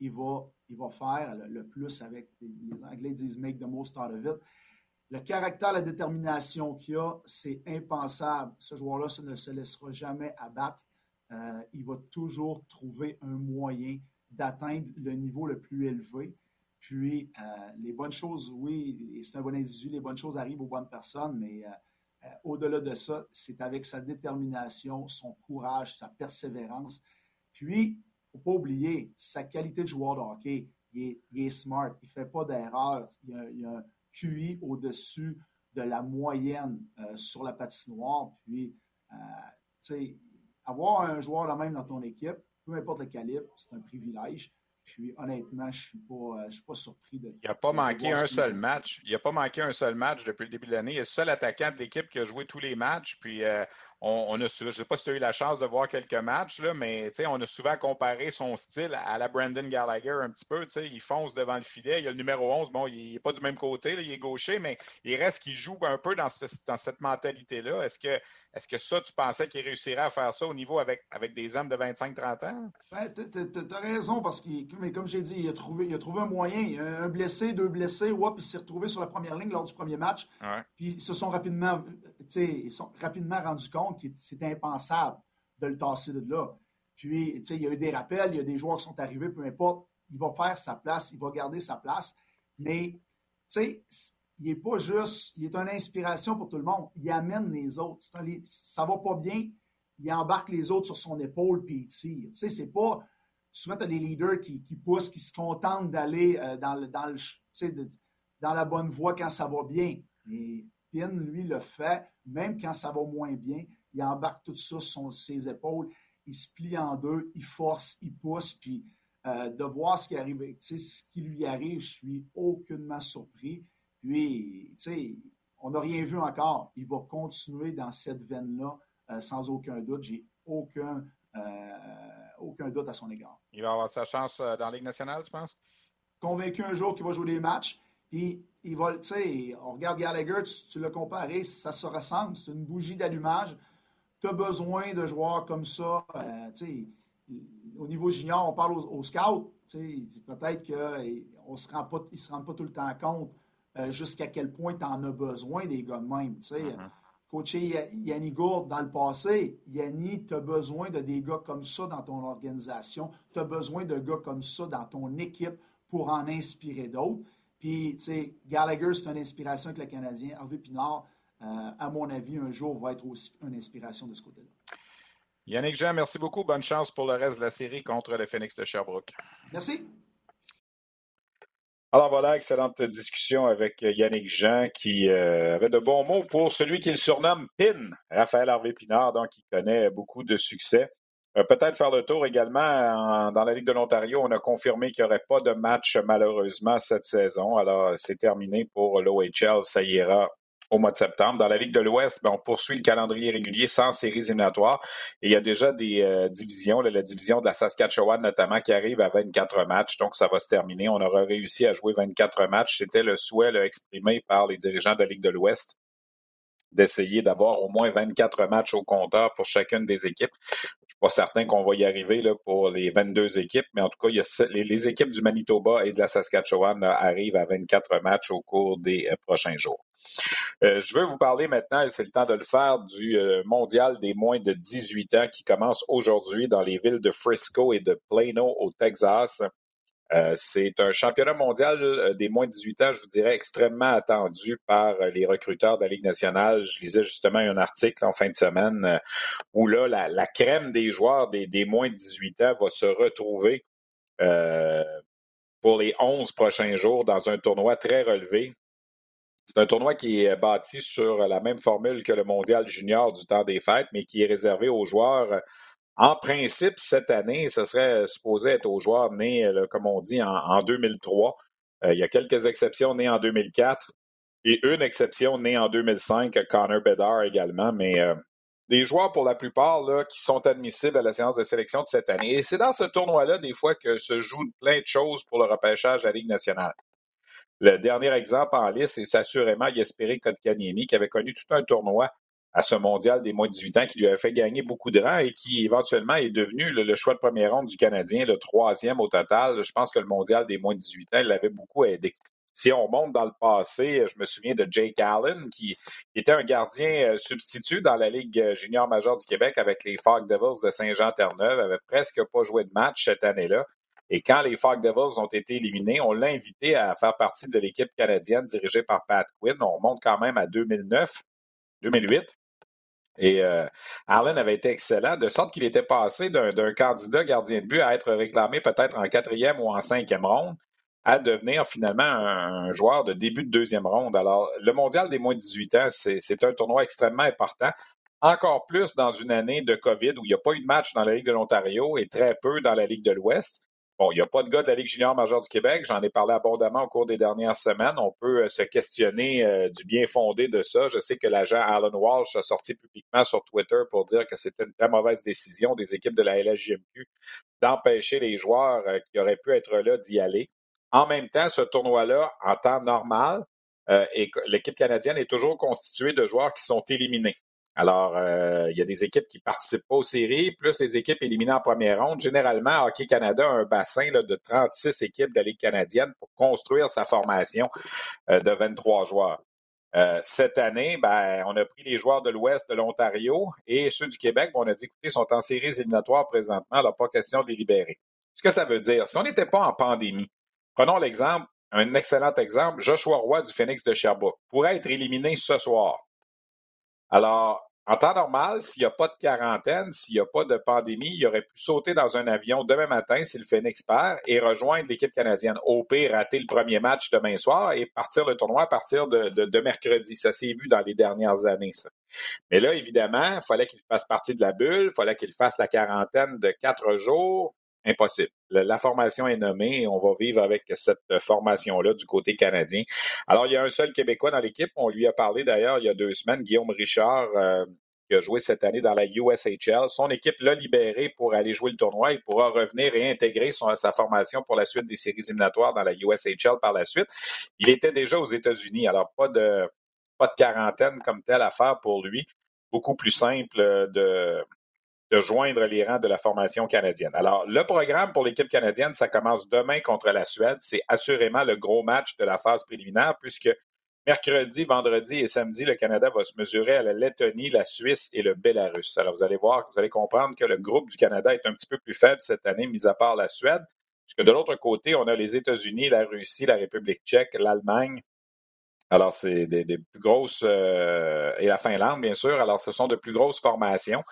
il va, il va faire le, plus avec, les Anglais disent make the most out of it. Le caractère, la détermination qu'il a, c'est impensable. Ce joueur-là ne se laissera jamais abattre. Euh, il va toujours trouver un moyen d'atteindre le niveau le plus élevé. Puis, euh, les bonnes choses, oui, c'est un bon individu, les bonnes choses arrivent aux bonnes personnes, mais euh, euh, au-delà de ça, c'est avec sa détermination, son courage, sa persévérance. Puis, il ne faut pas oublier sa qualité de joueur de hockey. Il est, smart, il ne fait pas d'erreur. Il, il, a un QI au-dessus de la moyenne sur la patinoire. Puis, sais, avoir un joueur de même dans ton équipe, peu importe le calibre, c'est un privilège. Puis honnêtement, je ne suis, pas, suis pas surpris de. Il n'a pas manqué un seul match. Il n'a pas manqué un seul match depuis le début de l'année. Il est le seul attaquant de l'équipe qui a joué tous les matchs. Puis euh, on, a, je ne sais pas si tu as eu la chance de voir quelques matchs, là, mais on a souvent comparé son style à la Brandon Gallagher un petit peu. Il fonce devant le filet. Il y a le numéro 11. Bon, il n'est pas du même côté, il est gaucher, mais il reste qu'il joue un peu dans, dans cette mentalité-là. Est-ce que, est que ça, tu pensais qu'il réussirait à faire ça au niveau avec, avec des hommes de 25-30 ans? Ben, tu as raison, parce que, mais comme j'ai dit, il a, trouvé, il a trouvé un moyen. Un blessé, deux blessés, ouais, puis il s'est retrouvé sur la première ligne lors du premier match. Puis ils se sont rapidement, ils sont rapidement rendus compte c'était impensable de le tasser de là. Puis, il y a eu des rappels, il y a des joueurs qui sont arrivés, peu importe, il va faire sa place, il va garder sa place. Mais, il n'est pas juste, il est une inspiration pour tout le monde. Il amène les autres. Ça ça va pas bien, il embarque les autres sur son épaule puis il tire. Tu c'est pas. Souvent, tu as des leaders qui, poussent, qui se contentent d'aller euh, dans, le, dans, dans la bonne voie quand ça va bien. Mais Pin, lui, le fait, même quand ça va moins bien, il embarque tout ça sur ses épaules, il se plie en deux, il force, il pousse, puis euh, de voir ce qui arrive, ce qui lui arrive, je suis aucunement surpris. Puis, tu sais, on n'a rien vu encore. Il va continuer dans cette veine-là euh, sans aucun doute. J'ai aucun, euh, aucun doute à son égard. Il va avoir sa chance dans la Ligue nationale, tu penses? Convaincu un jour qu'il va jouer des matchs. Puis, tu sais, on regarde Gallagher, tu, tu l'as comparé, ça se ressemble. C'est une bougie d'allumage. Tu as besoin de joueurs comme ça. tu sais, au niveau junior, on parle aux, scouts. Peut-être qu'ils ne se, rend pas, se rendent pas tout le temps compte euh, jusqu'à quel point tu en as besoin des gars de même. Mm-hmm. Coacher Yanni Gourde dans le passé, Yanni, tu as besoin de des gars comme ça dans ton organisation. Tu as besoin de gars comme ça dans ton équipe pour en inspirer d'autres. Puis, tu sais, Gallagher, c'est une inspiration avec le Canadien. Hervé Pinard, euh, à mon avis, un jour va être aussi une inspiration de ce côté-là. Yannick Jean, merci beaucoup. Bonne chance pour le reste de la série contre le Phoenix de Sherbrooke. Merci. Alors voilà, excellente discussion avec Yannick Jean qui euh, avait de bons mots pour celui qu'il surnomme PIN, Raphaël Harvey Pinard, donc qui connaît beaucoup de succès. Euh, peut-être faire le tour également dans la Ligue de l'Ontario. On a confirmé qu'il n'y aurait pas de match malheureusement cette saison. Alors c'est terminé pour l'OHL. Ça ira au mois de septembre. Dans la Ligue de l'Ouest, ben, on poursuit le calendrier régulier sans séries éliminatoires. Et il y a déjà des euh, divisions, la division de la Saskatchewan notamment, qui arrive à 24 matchs. Donc, ça va se terminer. On aura réussi à jouer 24 matchs. C'était le souhait exprimé par les dirigeants de la Ligue de l'Ouest d'essayer d'avoir au moins 24 matchs au compteur pour chacune des équipes. Pas certain qu'on va y arriver pour les 22 équipes, mais en tout cas, les, équipes du Manitoba et de la Saskatchewan arrivent à 24 matchs au cours des euh, prochains jours. Euh, je veux vous parler maintenant, et c'est le temps de le faire, du euh, mondial des moins de 18 ans qui commence aujourd'hui dans les villes de Frisco et de Plano au Texas. Euh, c'est un championnat mondial des moins de 18 ans, je vous dirais, extrêmement attendu par les recruteurs de la Ligue nationale. Je lisais justement un article en fin de semaine où là, la, crème des joueurs des, des, moins de 18 ans va se retrouver pour les 11 prochains jours dans un tournoi très relevé. C'est un tournoi qui est bâti sur la même formule que le mondial junior du temps des fêtes, mais qui est réservé aux joueurs. En principe, cette année, ce serait supposé être aux joueurs nés, comme on dit, en, 2003. Euh, il y a quelques exceptions nées en 2004 et une exception née en 2005, Connor Bedard également, mais euh, des joueurs pour la plupart qui sont admissibles à la séance de sélection de cette année. Et c'est dans ce tournoi-là, des fois, que se jouent plein de choses pour le repêchage de la Ligue nationale. Le dernier exemple en liste, c'est assurément Yesperi Kotkaniemi, qui avait connu tout un tournoi à ce mondial des moins de 18 ans qui lui avait fait gagner beaucoup de rangs et qui éventuellement est devenu le, choix de première ronde du Canadien, le troisième au total. Je pense que le mondial des moins de 18 ans l'avait beaucoup aidé. Si on remonte dans le passé, je me souviens de Jake Allen, qui était un gardien euh, substitut dans la Ligue junior majeure du Québec avec les Fog Devils de Saint-Jean-Terre-Neuve, avait presque pas joué de match cette année-là. Et quand les Fog Devils ont été éliminés, on l'a invité à faire partie de l'équipe canadienne dirigée par Pat Quinn. On remonte quand même à 2009, 2008. Et euh, Allen avait été excellent, de sorte qu'il était passé d'un candidat gardien de but à être réclamé peut-être en quatrième ou en cinquième ronde à devenir finalement un, joueur de début de deuxième ronde. Alors, le mondial des moins de 18 ans, c'est un tournoi extrêmement important. Encore plus dans une année de COVID où il n'y a pas eu de match dans la Ligue de l'Ontario et très peu dans la Ligue de l'Ouest. Bon, il n'y a pas de gars de la Ligue junior majeure du Québec. J'en ai parlé abondamment au cours des dernières semaines. On peut euh, se questionner euh, du bien fondé de ça. Je sais que l'agent Alan Walsh a sorti publiquement sur Twitter pour dire que c'était une très mauvaise décision des équipes de la LHJMQ d'empêcher les joueurs euh, qui auraient pu être là d'y aller. En même temps, ce tournoi-là, en temps normal, l'équipe canadienne est toujours constituée de joueurs qui sont éliminés. Alors, euh, il y a des équipes qui participent pas aux séries, plus les équipes éliminées en première ronde. Généralement, Hockey Canada a un bassin de 36 équipes de la Ligue canadienne pour construire sa formation euh, de 23 joueurs. Euh, cette année, ben, on a pris les joueurs de l'Ouest de l'Ontario et ceux du Québec. on a dit, écoutez, ils sont en séries éliminatoires présentement, alors pas question de les libérer. Ce que ça veut dire, si on n'était pas en pandémie, prenons l'exemple, un excellent exemple, Joshua Roy du Phoenix de Sherbrooke pourrait être éliminé ce soir. Alors, en temps normal, s'il n'y a pas de quarantaine, s'il n'y a pas de pandémie, il aurait pu sauter dans un avion demain matin s'il Phoenix perd et rejoindre l'équipe canadienne. Au rater le premier match demain soir et partir le tournoi à partir de, de, mercredi. Ça s'est vu dans les dernières années. Mais là, évidemment, il fallait qu'il fasse partie de la bulle, il fallait qu'il fasse la quarantaine de quatre jours. Impossible. La, formation est nommée et on va vivre avec cette formation-là du côté canadien. Alors, il y a un seul Québécois dans l'équipe. On lui a parlé d'ailleurs il y a deux semaines, Guillaume Richard, euh, qui a joué cette année dans la USHL. Son équipe l'a libéré pour aller jouer le tournoi. Il pourra revenir et intégrer sa formation pour la suite des séries éliminatoires dans la USHL par la suite. Il était déjà aux États-Unis, alors pas de, pas de quarantaine comme telle affaire pour lui. Beaucoup plus simple de, de joindre les rangs de la formation canadienne. Alors, le programme pour l'équipe canadienne, ça commence demain contre la Suède. C'est assurément le gros match de la phase préliminaire puisque mercredi, vendredi et samedi, le Canada va se mesurer à la Lettonie, la Suisse et le Bélarus. Alors, vous allez voir, vous allez comprendre que le groupe du Canada est un petit peu plus faible cette année, mis à part la Suède. Puisque de l'autre côté, on a les États-Unis, la Russie, la République tchèque, l'Allemagne, alors, c'est des, plus grosses, euh, et la Finlande, bien sûr. Alors, ce sont de plus grosses formations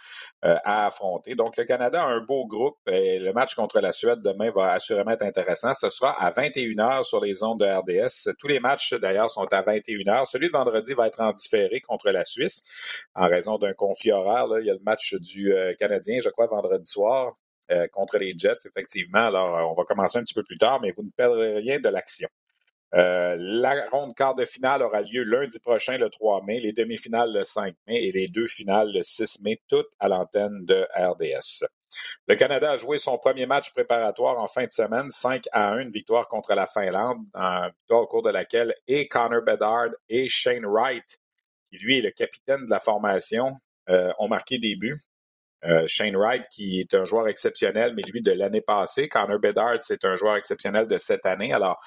euh, à affronter. Donc, le Canada a un beau groupe et le match contre la Suède demain va assurément être intéressant. Ce sera à 21h sur les ondes de RDS. Tous les matchs, d'ailleurs, sont à 21h. Celui de vendredi va être en différé contre la Suisse en raison d'un conflit horaire. Là. Il y a le match du euh, Canadien, je crois, vendredi soir. contre les Jets, effectivement. Alors, on va commencer un petit peu plus tard, mais vous ne perdrez rien de l'action. Euh, la ronde quart de finale aura lieu lundi prochain, le 3 mai, les demi-finales le 5 mai et les deux finales le 6 mai, toutes à l'antenne de RDS. Le Canada a joué son premier match préparatoire en fin de semaine, 5 à 1, une victoire contre la Finlande, victoire au cours de laquelle et Connor Bedard et Shane Wright, qui lui est le capitaine de la formation, euh, ont marqué des buts. Euh, Shane Wright, qui est un joueur exceptionnel, mais lui de l'année passée. Connor Bedard, c'est un joueur exceptionnel de cette année. Alors,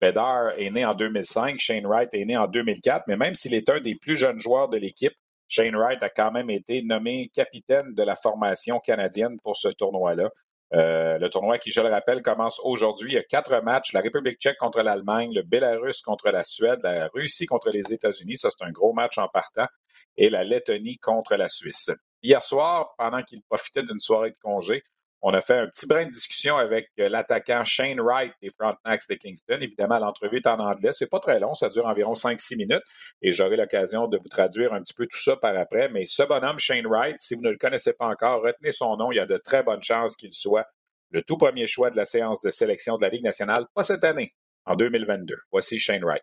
Bedard est né en 2005, Shane Wright est né en 2004, mais même s'il est un des plus jeunes joueurs de l'équipe, Shane Wright a quand même été nommé capitaine de la formation canadienne pour ce tournoi-là. Euh, le tournoi qui, je le rappelle, commence aujourd'hui. Il y a quatre matchs. La République tchèque contre l'Allemagne, le Bélarus contre la Suède, la Russie contre les États-Unis. Ça, c'est un gros match en partant. Et la Lettonie contre la Suisse. Hier soir, pendant qu'il profitait d'une soirée de congé, on a fait un petit brin de discussion avec euh, l'attaquant Shane Wright des Frontenacs de Kingston. Évidemment, l'entrevue est en anglais. C'est pas très long, ça dure environ 5-6 minutes et j'aurai l'occasion de vous traduire un petit peu tout ça par après. Mais ce bonhomme, Shane Wright, si vous ne le connaissez pas encore, retenez son nom. Il y a de très bonnes chances qu'il soit le tout premier choix de la séance de sélection de la Ligue nationale, pas cette année, en 2022. Voici Shane Wright.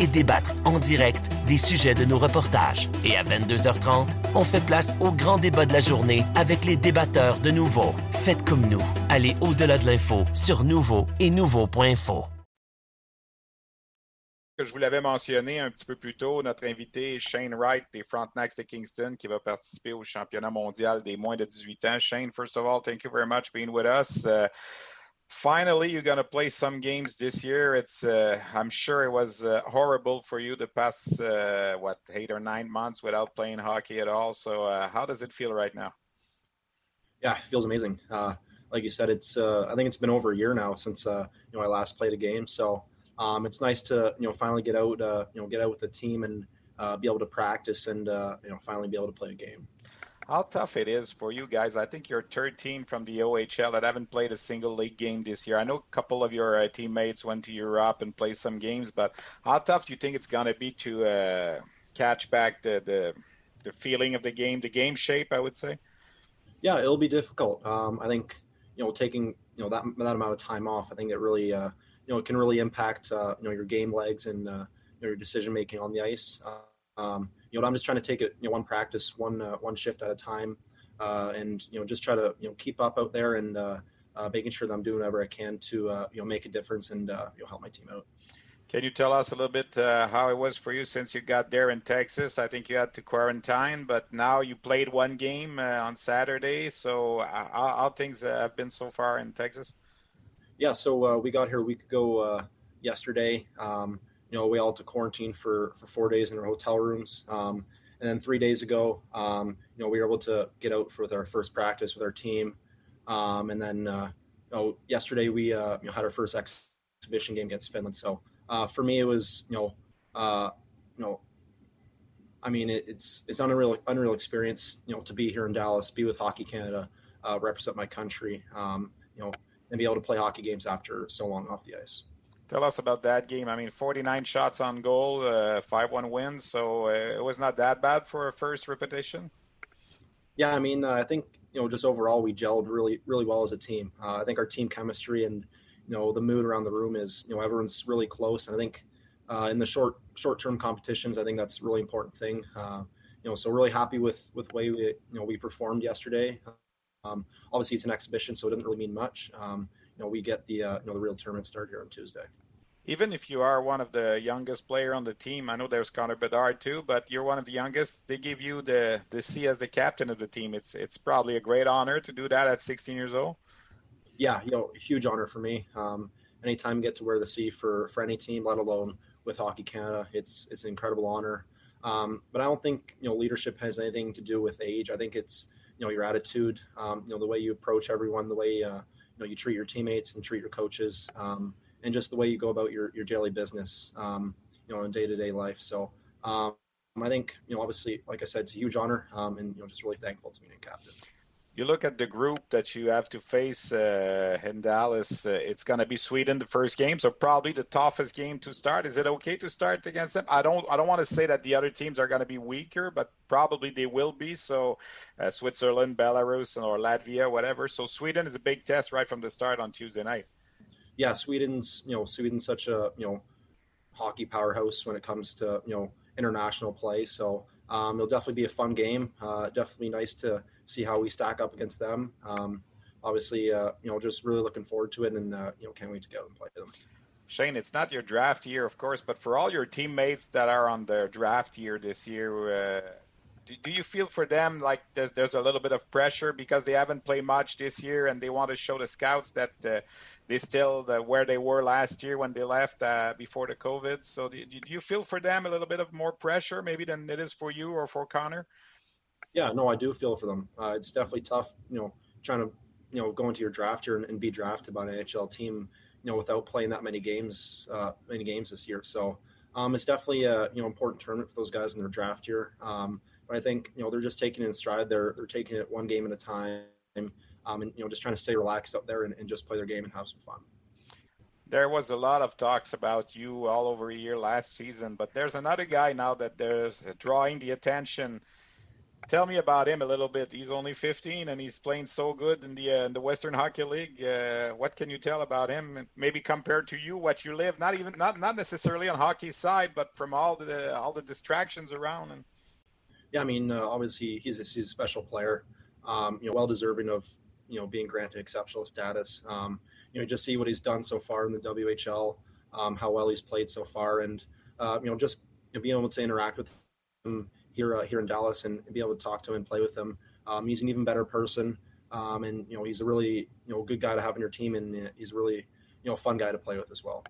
et débattre en direct des sujets de nos reportages. Et à 22h30, on fait place au grand débat de la journée avec les débatteurs de Nouveau. Faites comme nous. Allez au-delà de l'info sur Nouveau et Nouveau.info. Je vous l'avais mentionné un petit peu plus tôt, notre invité Shane Wright des Frontenacs de Kingston qui va participer au championnat mondial des moins de 18 ans. Shane, first of all, thank you very much for being with us. Uh, finally you're going to play some games this year. It's uh, i'm sure it was uh, horrible for you the past uh, what eight or nine months without playing hockey at all. So uh, how does it feel right now? Yeah it feels amazing. Uh, like you said it's uh, i think it's been over a year now since you know i last played a game. So um, it's nice to you know finally get out you know get out with the team and be able to practice and you know finally be able to play a game how tough it is for you guys. I think you're third team from the OHL that haven't played a single league game this year. I know a couple of your uh, teammates went to Europe and played some games, but how tough do you think it's going to be to uh, catch back the, the the feeling of the game, the game shape? I would say. Yeah, it'll be difficult. Um, I think you know taking you know that that amount of time off. I think it really uh, you know it can really impact uh, you know your game legs and uh, your decision making on the ice. Um, you know, I'm just trying to take it, you know, one practice, one uh, one shift at a time, uh, and you know, just try to you know keep up out there and uh, uh making sure that I'm doing whatever I can to uh, you know make a difference and uh, you know help my team out. Can you tell us a little bit how it was for you since you got there in Texas? I think you had to quarantine, but now you played one game on Saturday. So how, how, things have been so far in Texas? Yeah, so we got here a week ago yesterday. Um, you know, we all had to quarantine for for four days in our hotel rooms. Um, and then three days ago, um, you know, we were able to get out for our first practice with our team. Um, and then, uh, you know, yesterday we uh, you know had our first exhibition game against Finland. So uh, for me, it was you know, uh, you know, I mean, it, it's it's unreal unreal experience, you know, to be here in Dallas, be with Hockey Canada, uh, represent my country, um, you know, and be able to play hockey games after so long off the ice. Tell us about that game. I mean, 49 shots on goal, uh, 5 1 win. So uh, it was not that bad for a first repetition. Yeah, I mean, uh, I think, you know, just overall, we gelled really, really well as a team. Uh, I think our team chemistry and, you know, the mood around the room is, you know, everyone's really close. And I think uh, in the short, short term competitions, I think that's a really important thing. Uh, you know, so really happy with, with way we, you know, we performed yesterday. Um, obviously, it's an exhibition, so it doesn't really mean much. Um, you know, we get the, uh, you know, the real tournament start here on Tuesday even if you are one of the youngest player on the team, I know there's Connor Bedard too, but you're one of the youngest. They give you the the C as the captain of the team. It's it's probably a great honor to do that at 16 years old. Yeah, you know, huge honor for me. Um, anytime you get to wear the C for for any team, let alone with Hockey Canada, it's it's an incredible honor. Um, but I don't think you know leadership has anything to do with age. I think it's you know your attitude, um, you know the way you approach everyone, the way uh, know you treat your teammates and treat your coaches. Um, and just the way you go about your, your daily business, um, you know, in day to day life. So um, I think, you know, obviously, like I said, it's a huge honor um, and, you know, just really thankful to be named captain. You look at the group that you have to face uh, in Dallas. Uh, it's going to be Sweden the first game, so probably the toughest game to start. Is it okay to start against them? I don't. I don't want to say that the other teams are going to be weaker, but probably they will be. So, uh, Switzerland, Belarus, or Latvia, whatever. So Sweden is a big test right from the start on Tuesday night yeah, Sweden's you know Sweden's such a you know hockey powerhouse when it comes to you know international play. So um, it'll definitely be a fun game. Uh, definitely nice to see how we stack up against them. Um, obviously, uh, you know, just really looking forward to it, and uh, you know, can't wait to go and play them. Shane, it's not your draft year, of course, but for all your teammates that are on their draft year this year, uh, do, do you feel for them like there's there's a little bit of pressure because they haven't played much this year and they want to show the scouts that uh, they still the, where they were last year when they left uh, before the COVID. So do, do, you feel for them a little bit of more pressure maybe than it is for you or for Connor? Yeah, no, I do feel for them. Uh, it's definitely tough, you know, trying to you know go into your draft year and, and be drafted by an NHL team, you know, without playing that many games, uh, many games this year. So um, it's definitely a you know important tournament for those guys in their draft year. Um, but I think you know they're just taking it in stride. They're they're taking it one game at a time, um, and you know just trying to stay relaxed up there and, and just play their game and have some fun. There was a lot of talks about you all over a year last season, but there's another guy now that there's drawing the attention. Tell me about him a little bit. He's only 15 and he's playing so good in the uh, in the Western Hockey League. Uh, what can you tell about him? Maybe compared to you, what you live, not even not not necessarily on hockey side, but from all the all the distractions around and yeah, I mean, uh, obviously he's a, he's a special player. Um, you know, well deserving of you know being granted exceptional status. Um, you know, just see what he's done so far in the WHL, um, how well he's played so far, and uh, you know, just you know, being able to interact with him here uh, here in Dallas and be able to talk to him and play with him. Um, he's an even better person, um, and you know, he's a really you know good guy to have on your team, and uh, he's really you know fun guy to play with as well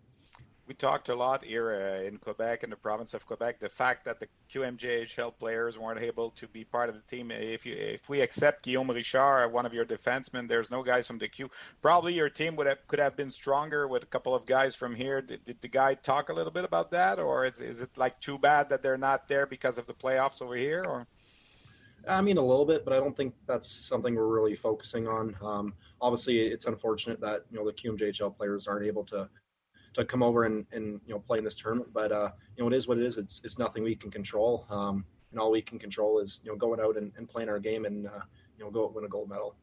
we talked a lot here uh, in Quebec, in the province of Quebec, the fact that the QMJHL players weren't able to be part of the team. If you, if we accept Guillaume Richard, one of your defensemen, there's no guys from the Q. Probably your team would have could have been stronger with a couple of guys from here. Did, did the guy talk a little bit about that, or is is it like too bad that they're not there because of the playoffs over here, or? I mean, a little bit, but I don't think that's something we're really focusing on. Um, obviously, it's unfortunate that you know the QMJHL players aren't able to to come over and, and you know play in this tournament. But uh, you know it is what it is. It's it's nothing we can control, um, and all we can control is you know going out and, and playing our game and uh, you know go win a gold medal.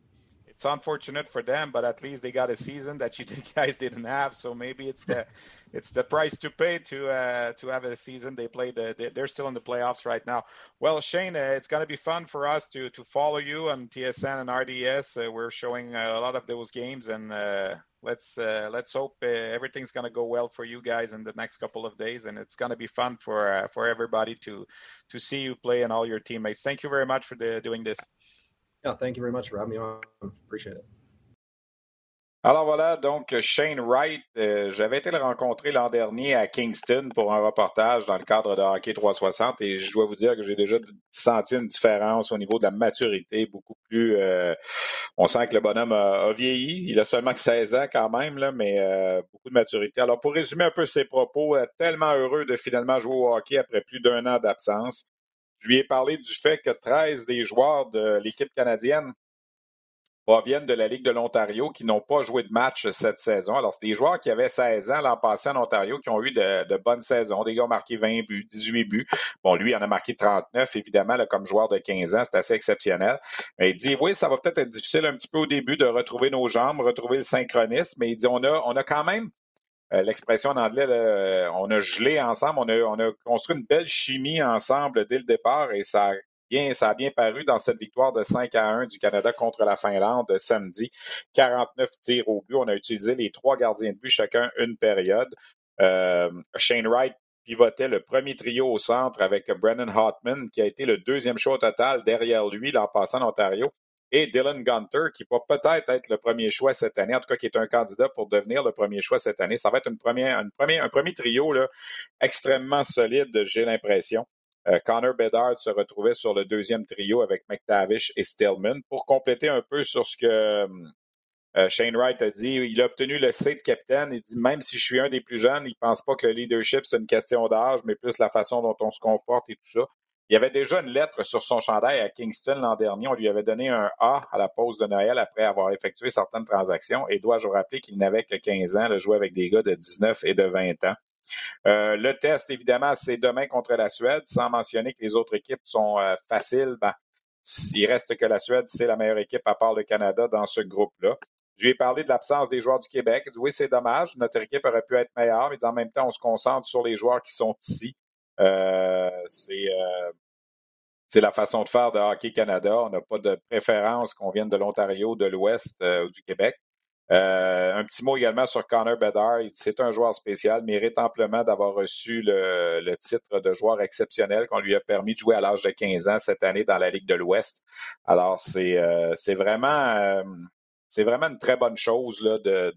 It's unfortunate for them, but at least they got a season that you [LAUGHS] guys didn't have. So maybe it's the [LAUGHS] it's the price to pay to uh, to have a season. They played. The, they're still in the playoffs right now. Well, Shane, uh, it's going to be fun for us to to follow you on TSN and RDS. Uh, we're showing a lot of those games, and uh, let's uh, let's hope uh, everything's going to go well for you guys in the next couple of days, and it's going to be fun for uh, for everybody to to see you play and all your teammates. Thank you very much for the, doing this. Yeah, thank you very much for having me on. Appreciate it. Alors voilà, donc Shane Wright, euh, j'avais été le rencontrer l'an dernier à Kingston pour un reportage dans le cadre de Hockey 360 et je dois vous dire que j'ai déjà senti une différence au niveau de la maturité, beaucoup plus... Euh, on sent que le bonhomme a, vieilli, il a seulement 16 ans quand même, là, mais euh, beaucoup de maturité. Alors pour résumer un peu ses propos, tellement heureux de finalement jouer au hockey après plus d'un an d'absence. Je lui ai parlé du fait que 13 des joueurs de l'équipe canadienne proviennent de la Ligue de l'Ontario qui n'ont pas joué de match cette saison. Alors, c'est des joueurs qui avaient 16 ans l'an passé en Ontario qui ont eu de, bonnes saisons. Des gars ont marqué 20 buts, 18 buts. Bon, lui, il en a marqué 39, évidemment, comme joueur de 15 ans. C'est assez exceptionnel. Mais il dit, oui, ça va peut-être être difficile un petit peu au début de retrouver nos jambes, retrouver le synchronisme, mais il dit, on a, on a quand même euh, l'expression en anglais, on a gelé ensemble, on a, on a construit une belle chimie ensemble dès le départ et ça bien, ça a bien paru dans cette victoire de 5 à 1 du Canada contre la Finlande samedi. 49 tirs au but. On a utilisé les trois gardiens de but, chacun une période. Euh, Shane Wright pivotait le premier trio au centre avec Brennan Hotman, qui a été le deuxième choix total derrière lui l'an passant en Ontario. Et Dylan Gunter, qui va peut-être être le premier choix cette année, en tout cas qui est un candidat pour devenir le premier choix cette année. Ça va être une première, une première, un premier trio là, extrêmement solide, j'ai l'impression. Euh, Connor Bedard se retrouvait sur le deuxième trio avec McTavish et Stillman. Pour compléter un peu sur ce que euh, Shane Wright a dit, il a obtenu le C de capitaine. Il dit même si je suis un des plus jeunes, il ne pense pas que le leadership c'est une question d'âge, mais plus la façon dont on se comporte et tout ça. Il avait déjà une lettre sur son chandail à Kingston l'an dernier. On lui avait donné un A à la pause de Noël après avoir effectué certaines transactions. Et dois-je rappeler qu'il n'avait que 15 ans, le jouer avec des gars de 19 et de 20 ans? Euh, le test, évidemment, c'est demain contre la Suède, sans mentionner que les autres équipes sont euh, faciles. Ben, il reste que la Suède, c'est la meilleure équipe à part le Canada dans ce groupe-là. Je lui ai parlé de l'absence des joueurs du Québec. Oui, c'est dommage. Notre équipe aurait pu être meilleure, mais en même temps, on se concentre sur les joueurs qui sont ici. Euh, c'est la façon de faire de Hockey Canada. On n'a pas de préférence qu'on vienne de l'Ontario, de l'Ouest ou du Québec. Euh, un petit mot également sur Connor Bedard. C'est un joueur spécial, mérite amplement d'avoir reçu le, titre de joueur exceptionnel qu'on lui a permis de jouer à l'âge de 15 ans cette année dans la Ligue de l'Ouest. Alors, c'est euh, vraiment. Euh, c'est vraiment une très bonne chose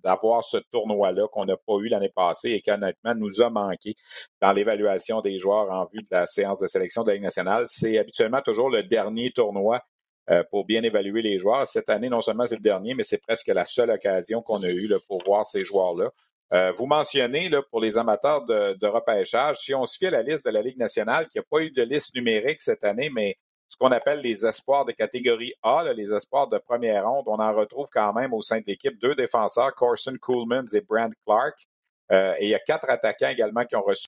d'avoir ce tournoi-là qu'on n'a pas eu l'année passée et qui, honnêtement, nous a manqué dans l'évaluation des joueurs en vue de la séance de sélection de la Ligue nationale. C'est habituellement toujours le dernier tournoi euh, pour bien évaluer les joueurs. Cette année, non seulement c'est le dernier, mais c'est presque la seule occasion qu'on a eue pour voir ces joueurs-là. Euh, vous mentionnez pour les amateurs de, repêchage, si on se fie à la liste de la Ligue nationale, qui n'a pas eu de liste numérique cette année, mais ce qu'on appelle les espoirs de catégorie A, les espoirs de première ronde, on en retrouve quand même au sein de l'équipe deux défenseurs, Corson Coolmans et Brand Clark. Euh, et il y a quatre attaquants également qui ont reçu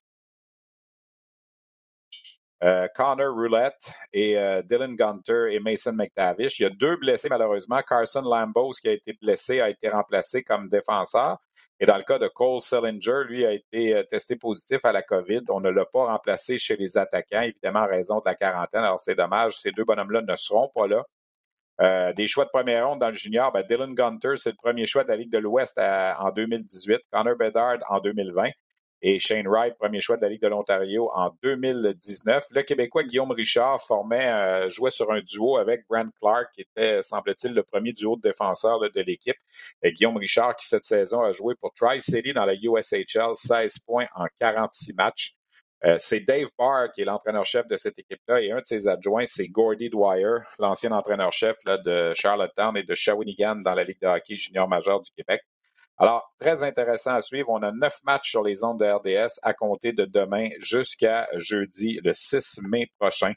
Connor Roulette et euh, Dylan Gunter et Mason McTavish. Il y a deux blessés malheureusement. Carson Lambos, qui a été blessé, a été remplacé comme défenseur. Et dans le cas de Cole Sellinger, lui a été euh, testé positif à la COVID. On ne l'a pas remplacé chez les attaquants, évidemment en raison de la quarantaine. Alors c'est dommage, ces deux bonhommes-là ne seront pas là. des choix de première ronde dans le junior, ben Dylan Gunter, c'est le premier choix de la Ligue de l'Ouest en 2018, Connor Bedard en 2020 et Shane Wright, premier choix de la Ligue de l'Ontario en 2019. Le Québécois Guillaume Richard formait, euh, jouait sur un duo avec Grant Clark, qui était, semble-t-il, le premier duo de défenseurs de l'équipe. Guillaume Richard, qui cette saison a joué pour Tri-City dans la USHL, 16 points en 46 matchs. Euh, c'est Dave Barr qui est l'entraîneur-chef de cette équipe-là et un de ses adjoints, c'est Gordy Dwyer, l'ancien entraîneur-chef de Charlottetown et de Shawinigan dans la Ligue de hockey junior majeur du Québec. Alors, très intéressant à suivre. On a neuf matchs sur les ondes de RDS à compter de demain jusqu'à jeudi, le 6 mai prochain.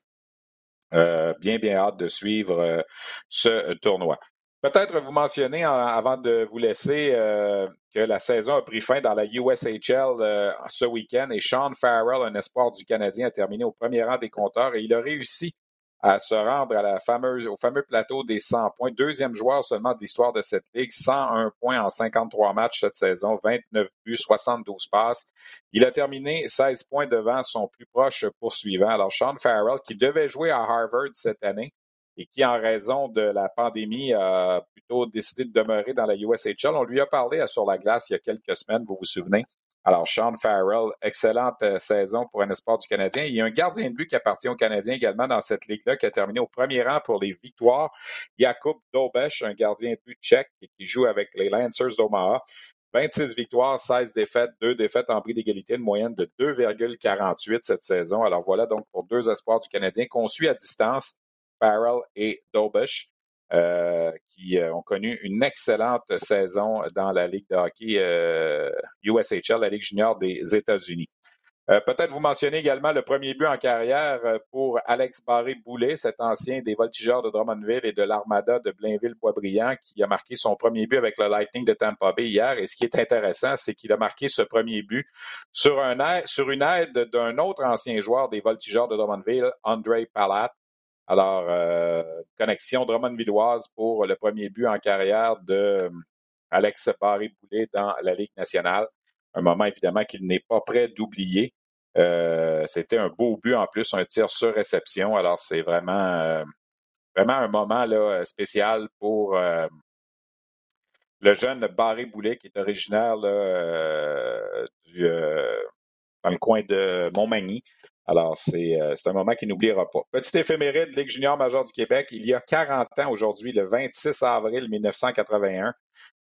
Euh, bien, bien hâte de suivre euh, ce tournoi. Peut-être vous mentionner avant de vous laisser euh, que la saison a pris fin dans la USHL ce week-end et Sean Farrell, un espoir du Canadien, a terminé au premier rang des compteurs et il a réussi à se rendre au fameux plateau des 100 points. Deuxième joueur seulement de l'histoire de cette ligue, 101 points en 53 matchs cette saison, 29 buts, 72 passes. Il a terminé 16 points devant son plus proche poursuivant. Alors, Sean Farrell, qui devait jouer à Harvard cette année et qui, en raison de la pandémie, a plutôt décidé de demeurer dans la USHL. On lui a parlé sur la glace il y a quelques semaines, vous vous souvenez, Alors, Sean Farrell, excellente euh, saison pour un espoir du Canadien. Il y a un gardien de but qui appartient au Canadien également dans cette ligue-là, qui a terminé au premier rang pour les victoires. Jakub Dobesh, un gardien de but tchèque qui joue avec les Lancers d'Omaha. 26 victoires, 16 défaites, 2 défaites en prix d'égalité, une moyenne de 2,48 cette saison. Alors voilà donc pour deux espoirs du Canadien qu'on suit à distance, Farrell et Dobish. Euh, qui euh, ont connu une excellente saison dans la Ligue de hockey USHL, euh, la Ligue junior des États-Unis. Peut-être vous mentionnez également le premier but en carrière pour Alex Barré-Boulet, cet ancien des voltigeurs de Drummondville et de l'Armada de Blainville-Boisbriand, qui a marqué son premier but avec le Lightning de Tampa Bay hier. Et ce qui est intéressant, c'est qu'il a marqué ce premier but sur, sur une aide d'un autre ancien joueur des voltigeurs de Drummondville, André Palat. Alors, euh, connexion Drummond-Villoise pour le premier but en carrière de euh, Alex Barré-Boulet dans la Ligue nationale. Un moment, évidemment, qu'il n'est pas prêt d'oublier. Euh, c'était un beau but en plus, un tir sur réception. Alors, c'est vraiment, vraiment un moment spécial pour le jeune Barré-Boulet qui est originaire du, dans le coin de Montmagny. Alors, euh, c'est un moment qu'il n'oubliera pas. Petit éphéméride, Ligue junior majeure du Québec, il y a 40 ans aujourd'hui, le 26 avril 1981,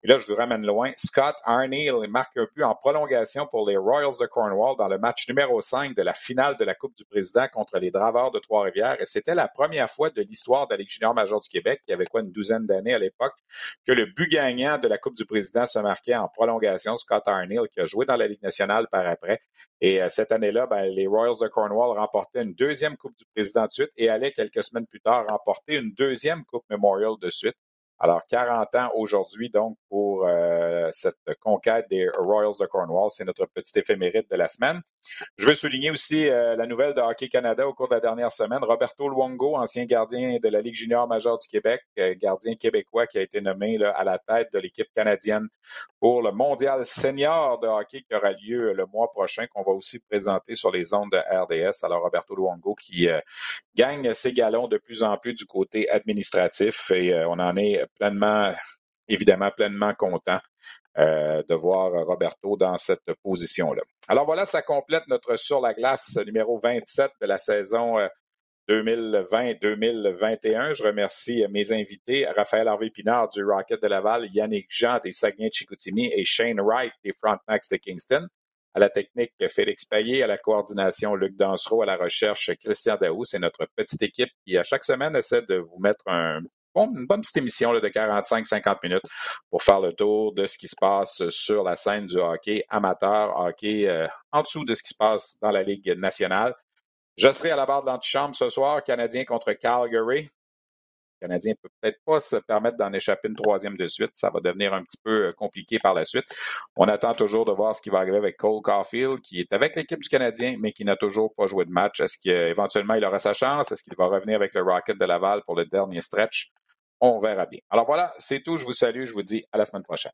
et là, je vous ramène loin. Scott Arneal marque un but en prolongation pour les Royals de Cornwall dans le match numéro 5 de la finale de la Coupe du Président contre les Draveurs de Trois-Rivières. Et c'était la première fois de l'histoire de la Ligue junior majeure du Québec, il y avait quoi, une douzaine d'années à l'époque, que le but gagnant de la Coupe du Président se marquait en prolongation. Scott Arneal, qui a joué dans la Ligue nationale par après. Et euh, cette année-là, ben, les Royals de Cornwall remportaient une deuxième Coupe du Président de suite et allaient quelques semaines plus tard remporter une deuxième Coupe Memorial de suite. Alors, 40 ans aujourd'hui, donc, pour euh, cette conquête des Royals de Cornwall. C'est notre petit éphémérite de la semaine. Je veux souligner aussi euh, la nouvelle de Hockey Canada au cours de la dernière semaine. Roberto Luongo, ancien gardien de la Ligue junior majeure du Québec, euh, gardien québécois qui a été nommé à la tête de l'équipe canadienne pour le mondial senior de hockey qui aura lieu le mois prochain, qu'on va aussi présenter sur les ondes de RDS. Alors, Roberto Luongo qui gagne ses galons de plus en plus du côté administratif et on en est pleinement, évidemment, pleinement content euh, de voir Roberto dans cette position-là. Alors voilà, ça complète notre sur la glace numéro 27 de la saison 2020-2021. Euh, Je remercie mes invités, Raphaël Harvey-Pinard du Rocket de Laval, Yannick Jean des Saguenay-Chicoutimi et Shane Wright des Frontenacs de Kingston. À la technique, Félix Payet, à la coordination, Luc Dansereau, à la recherche, Christian Daou. C'est notre petite équipe qui, à chaque semaine, essaie de vous mettre un, une bonne petite émission de 45-50 minutes pour faire le tour de ce qui se passe sur la scène du hockey amateur, hockey euh, en dessous de ce qui se passe dans la Ligue nationale. Je serai à la barre de l'antichambre ce soir, Canadien contre Calgary. Le Canadien ne peut peut-être pas se permettre d'en échapper une troisième de suite. Ça va devenir un petit peu euh, compliqué par la suite. On attend toujours de voir ce qui va arriver avec Cole Caulfield, qui est avec l'équipe du Canadien, mais qui n'a toujours pas joué de match. Est-ce qu'éventuellement il aura sa chance? Est-ce qu'il va revenir avec le Rocket de Laval pour le dernier stretch? On verra bien. Alors voilà, c'est tout. Je vous salue. Je vous dis à la semaine prochaine.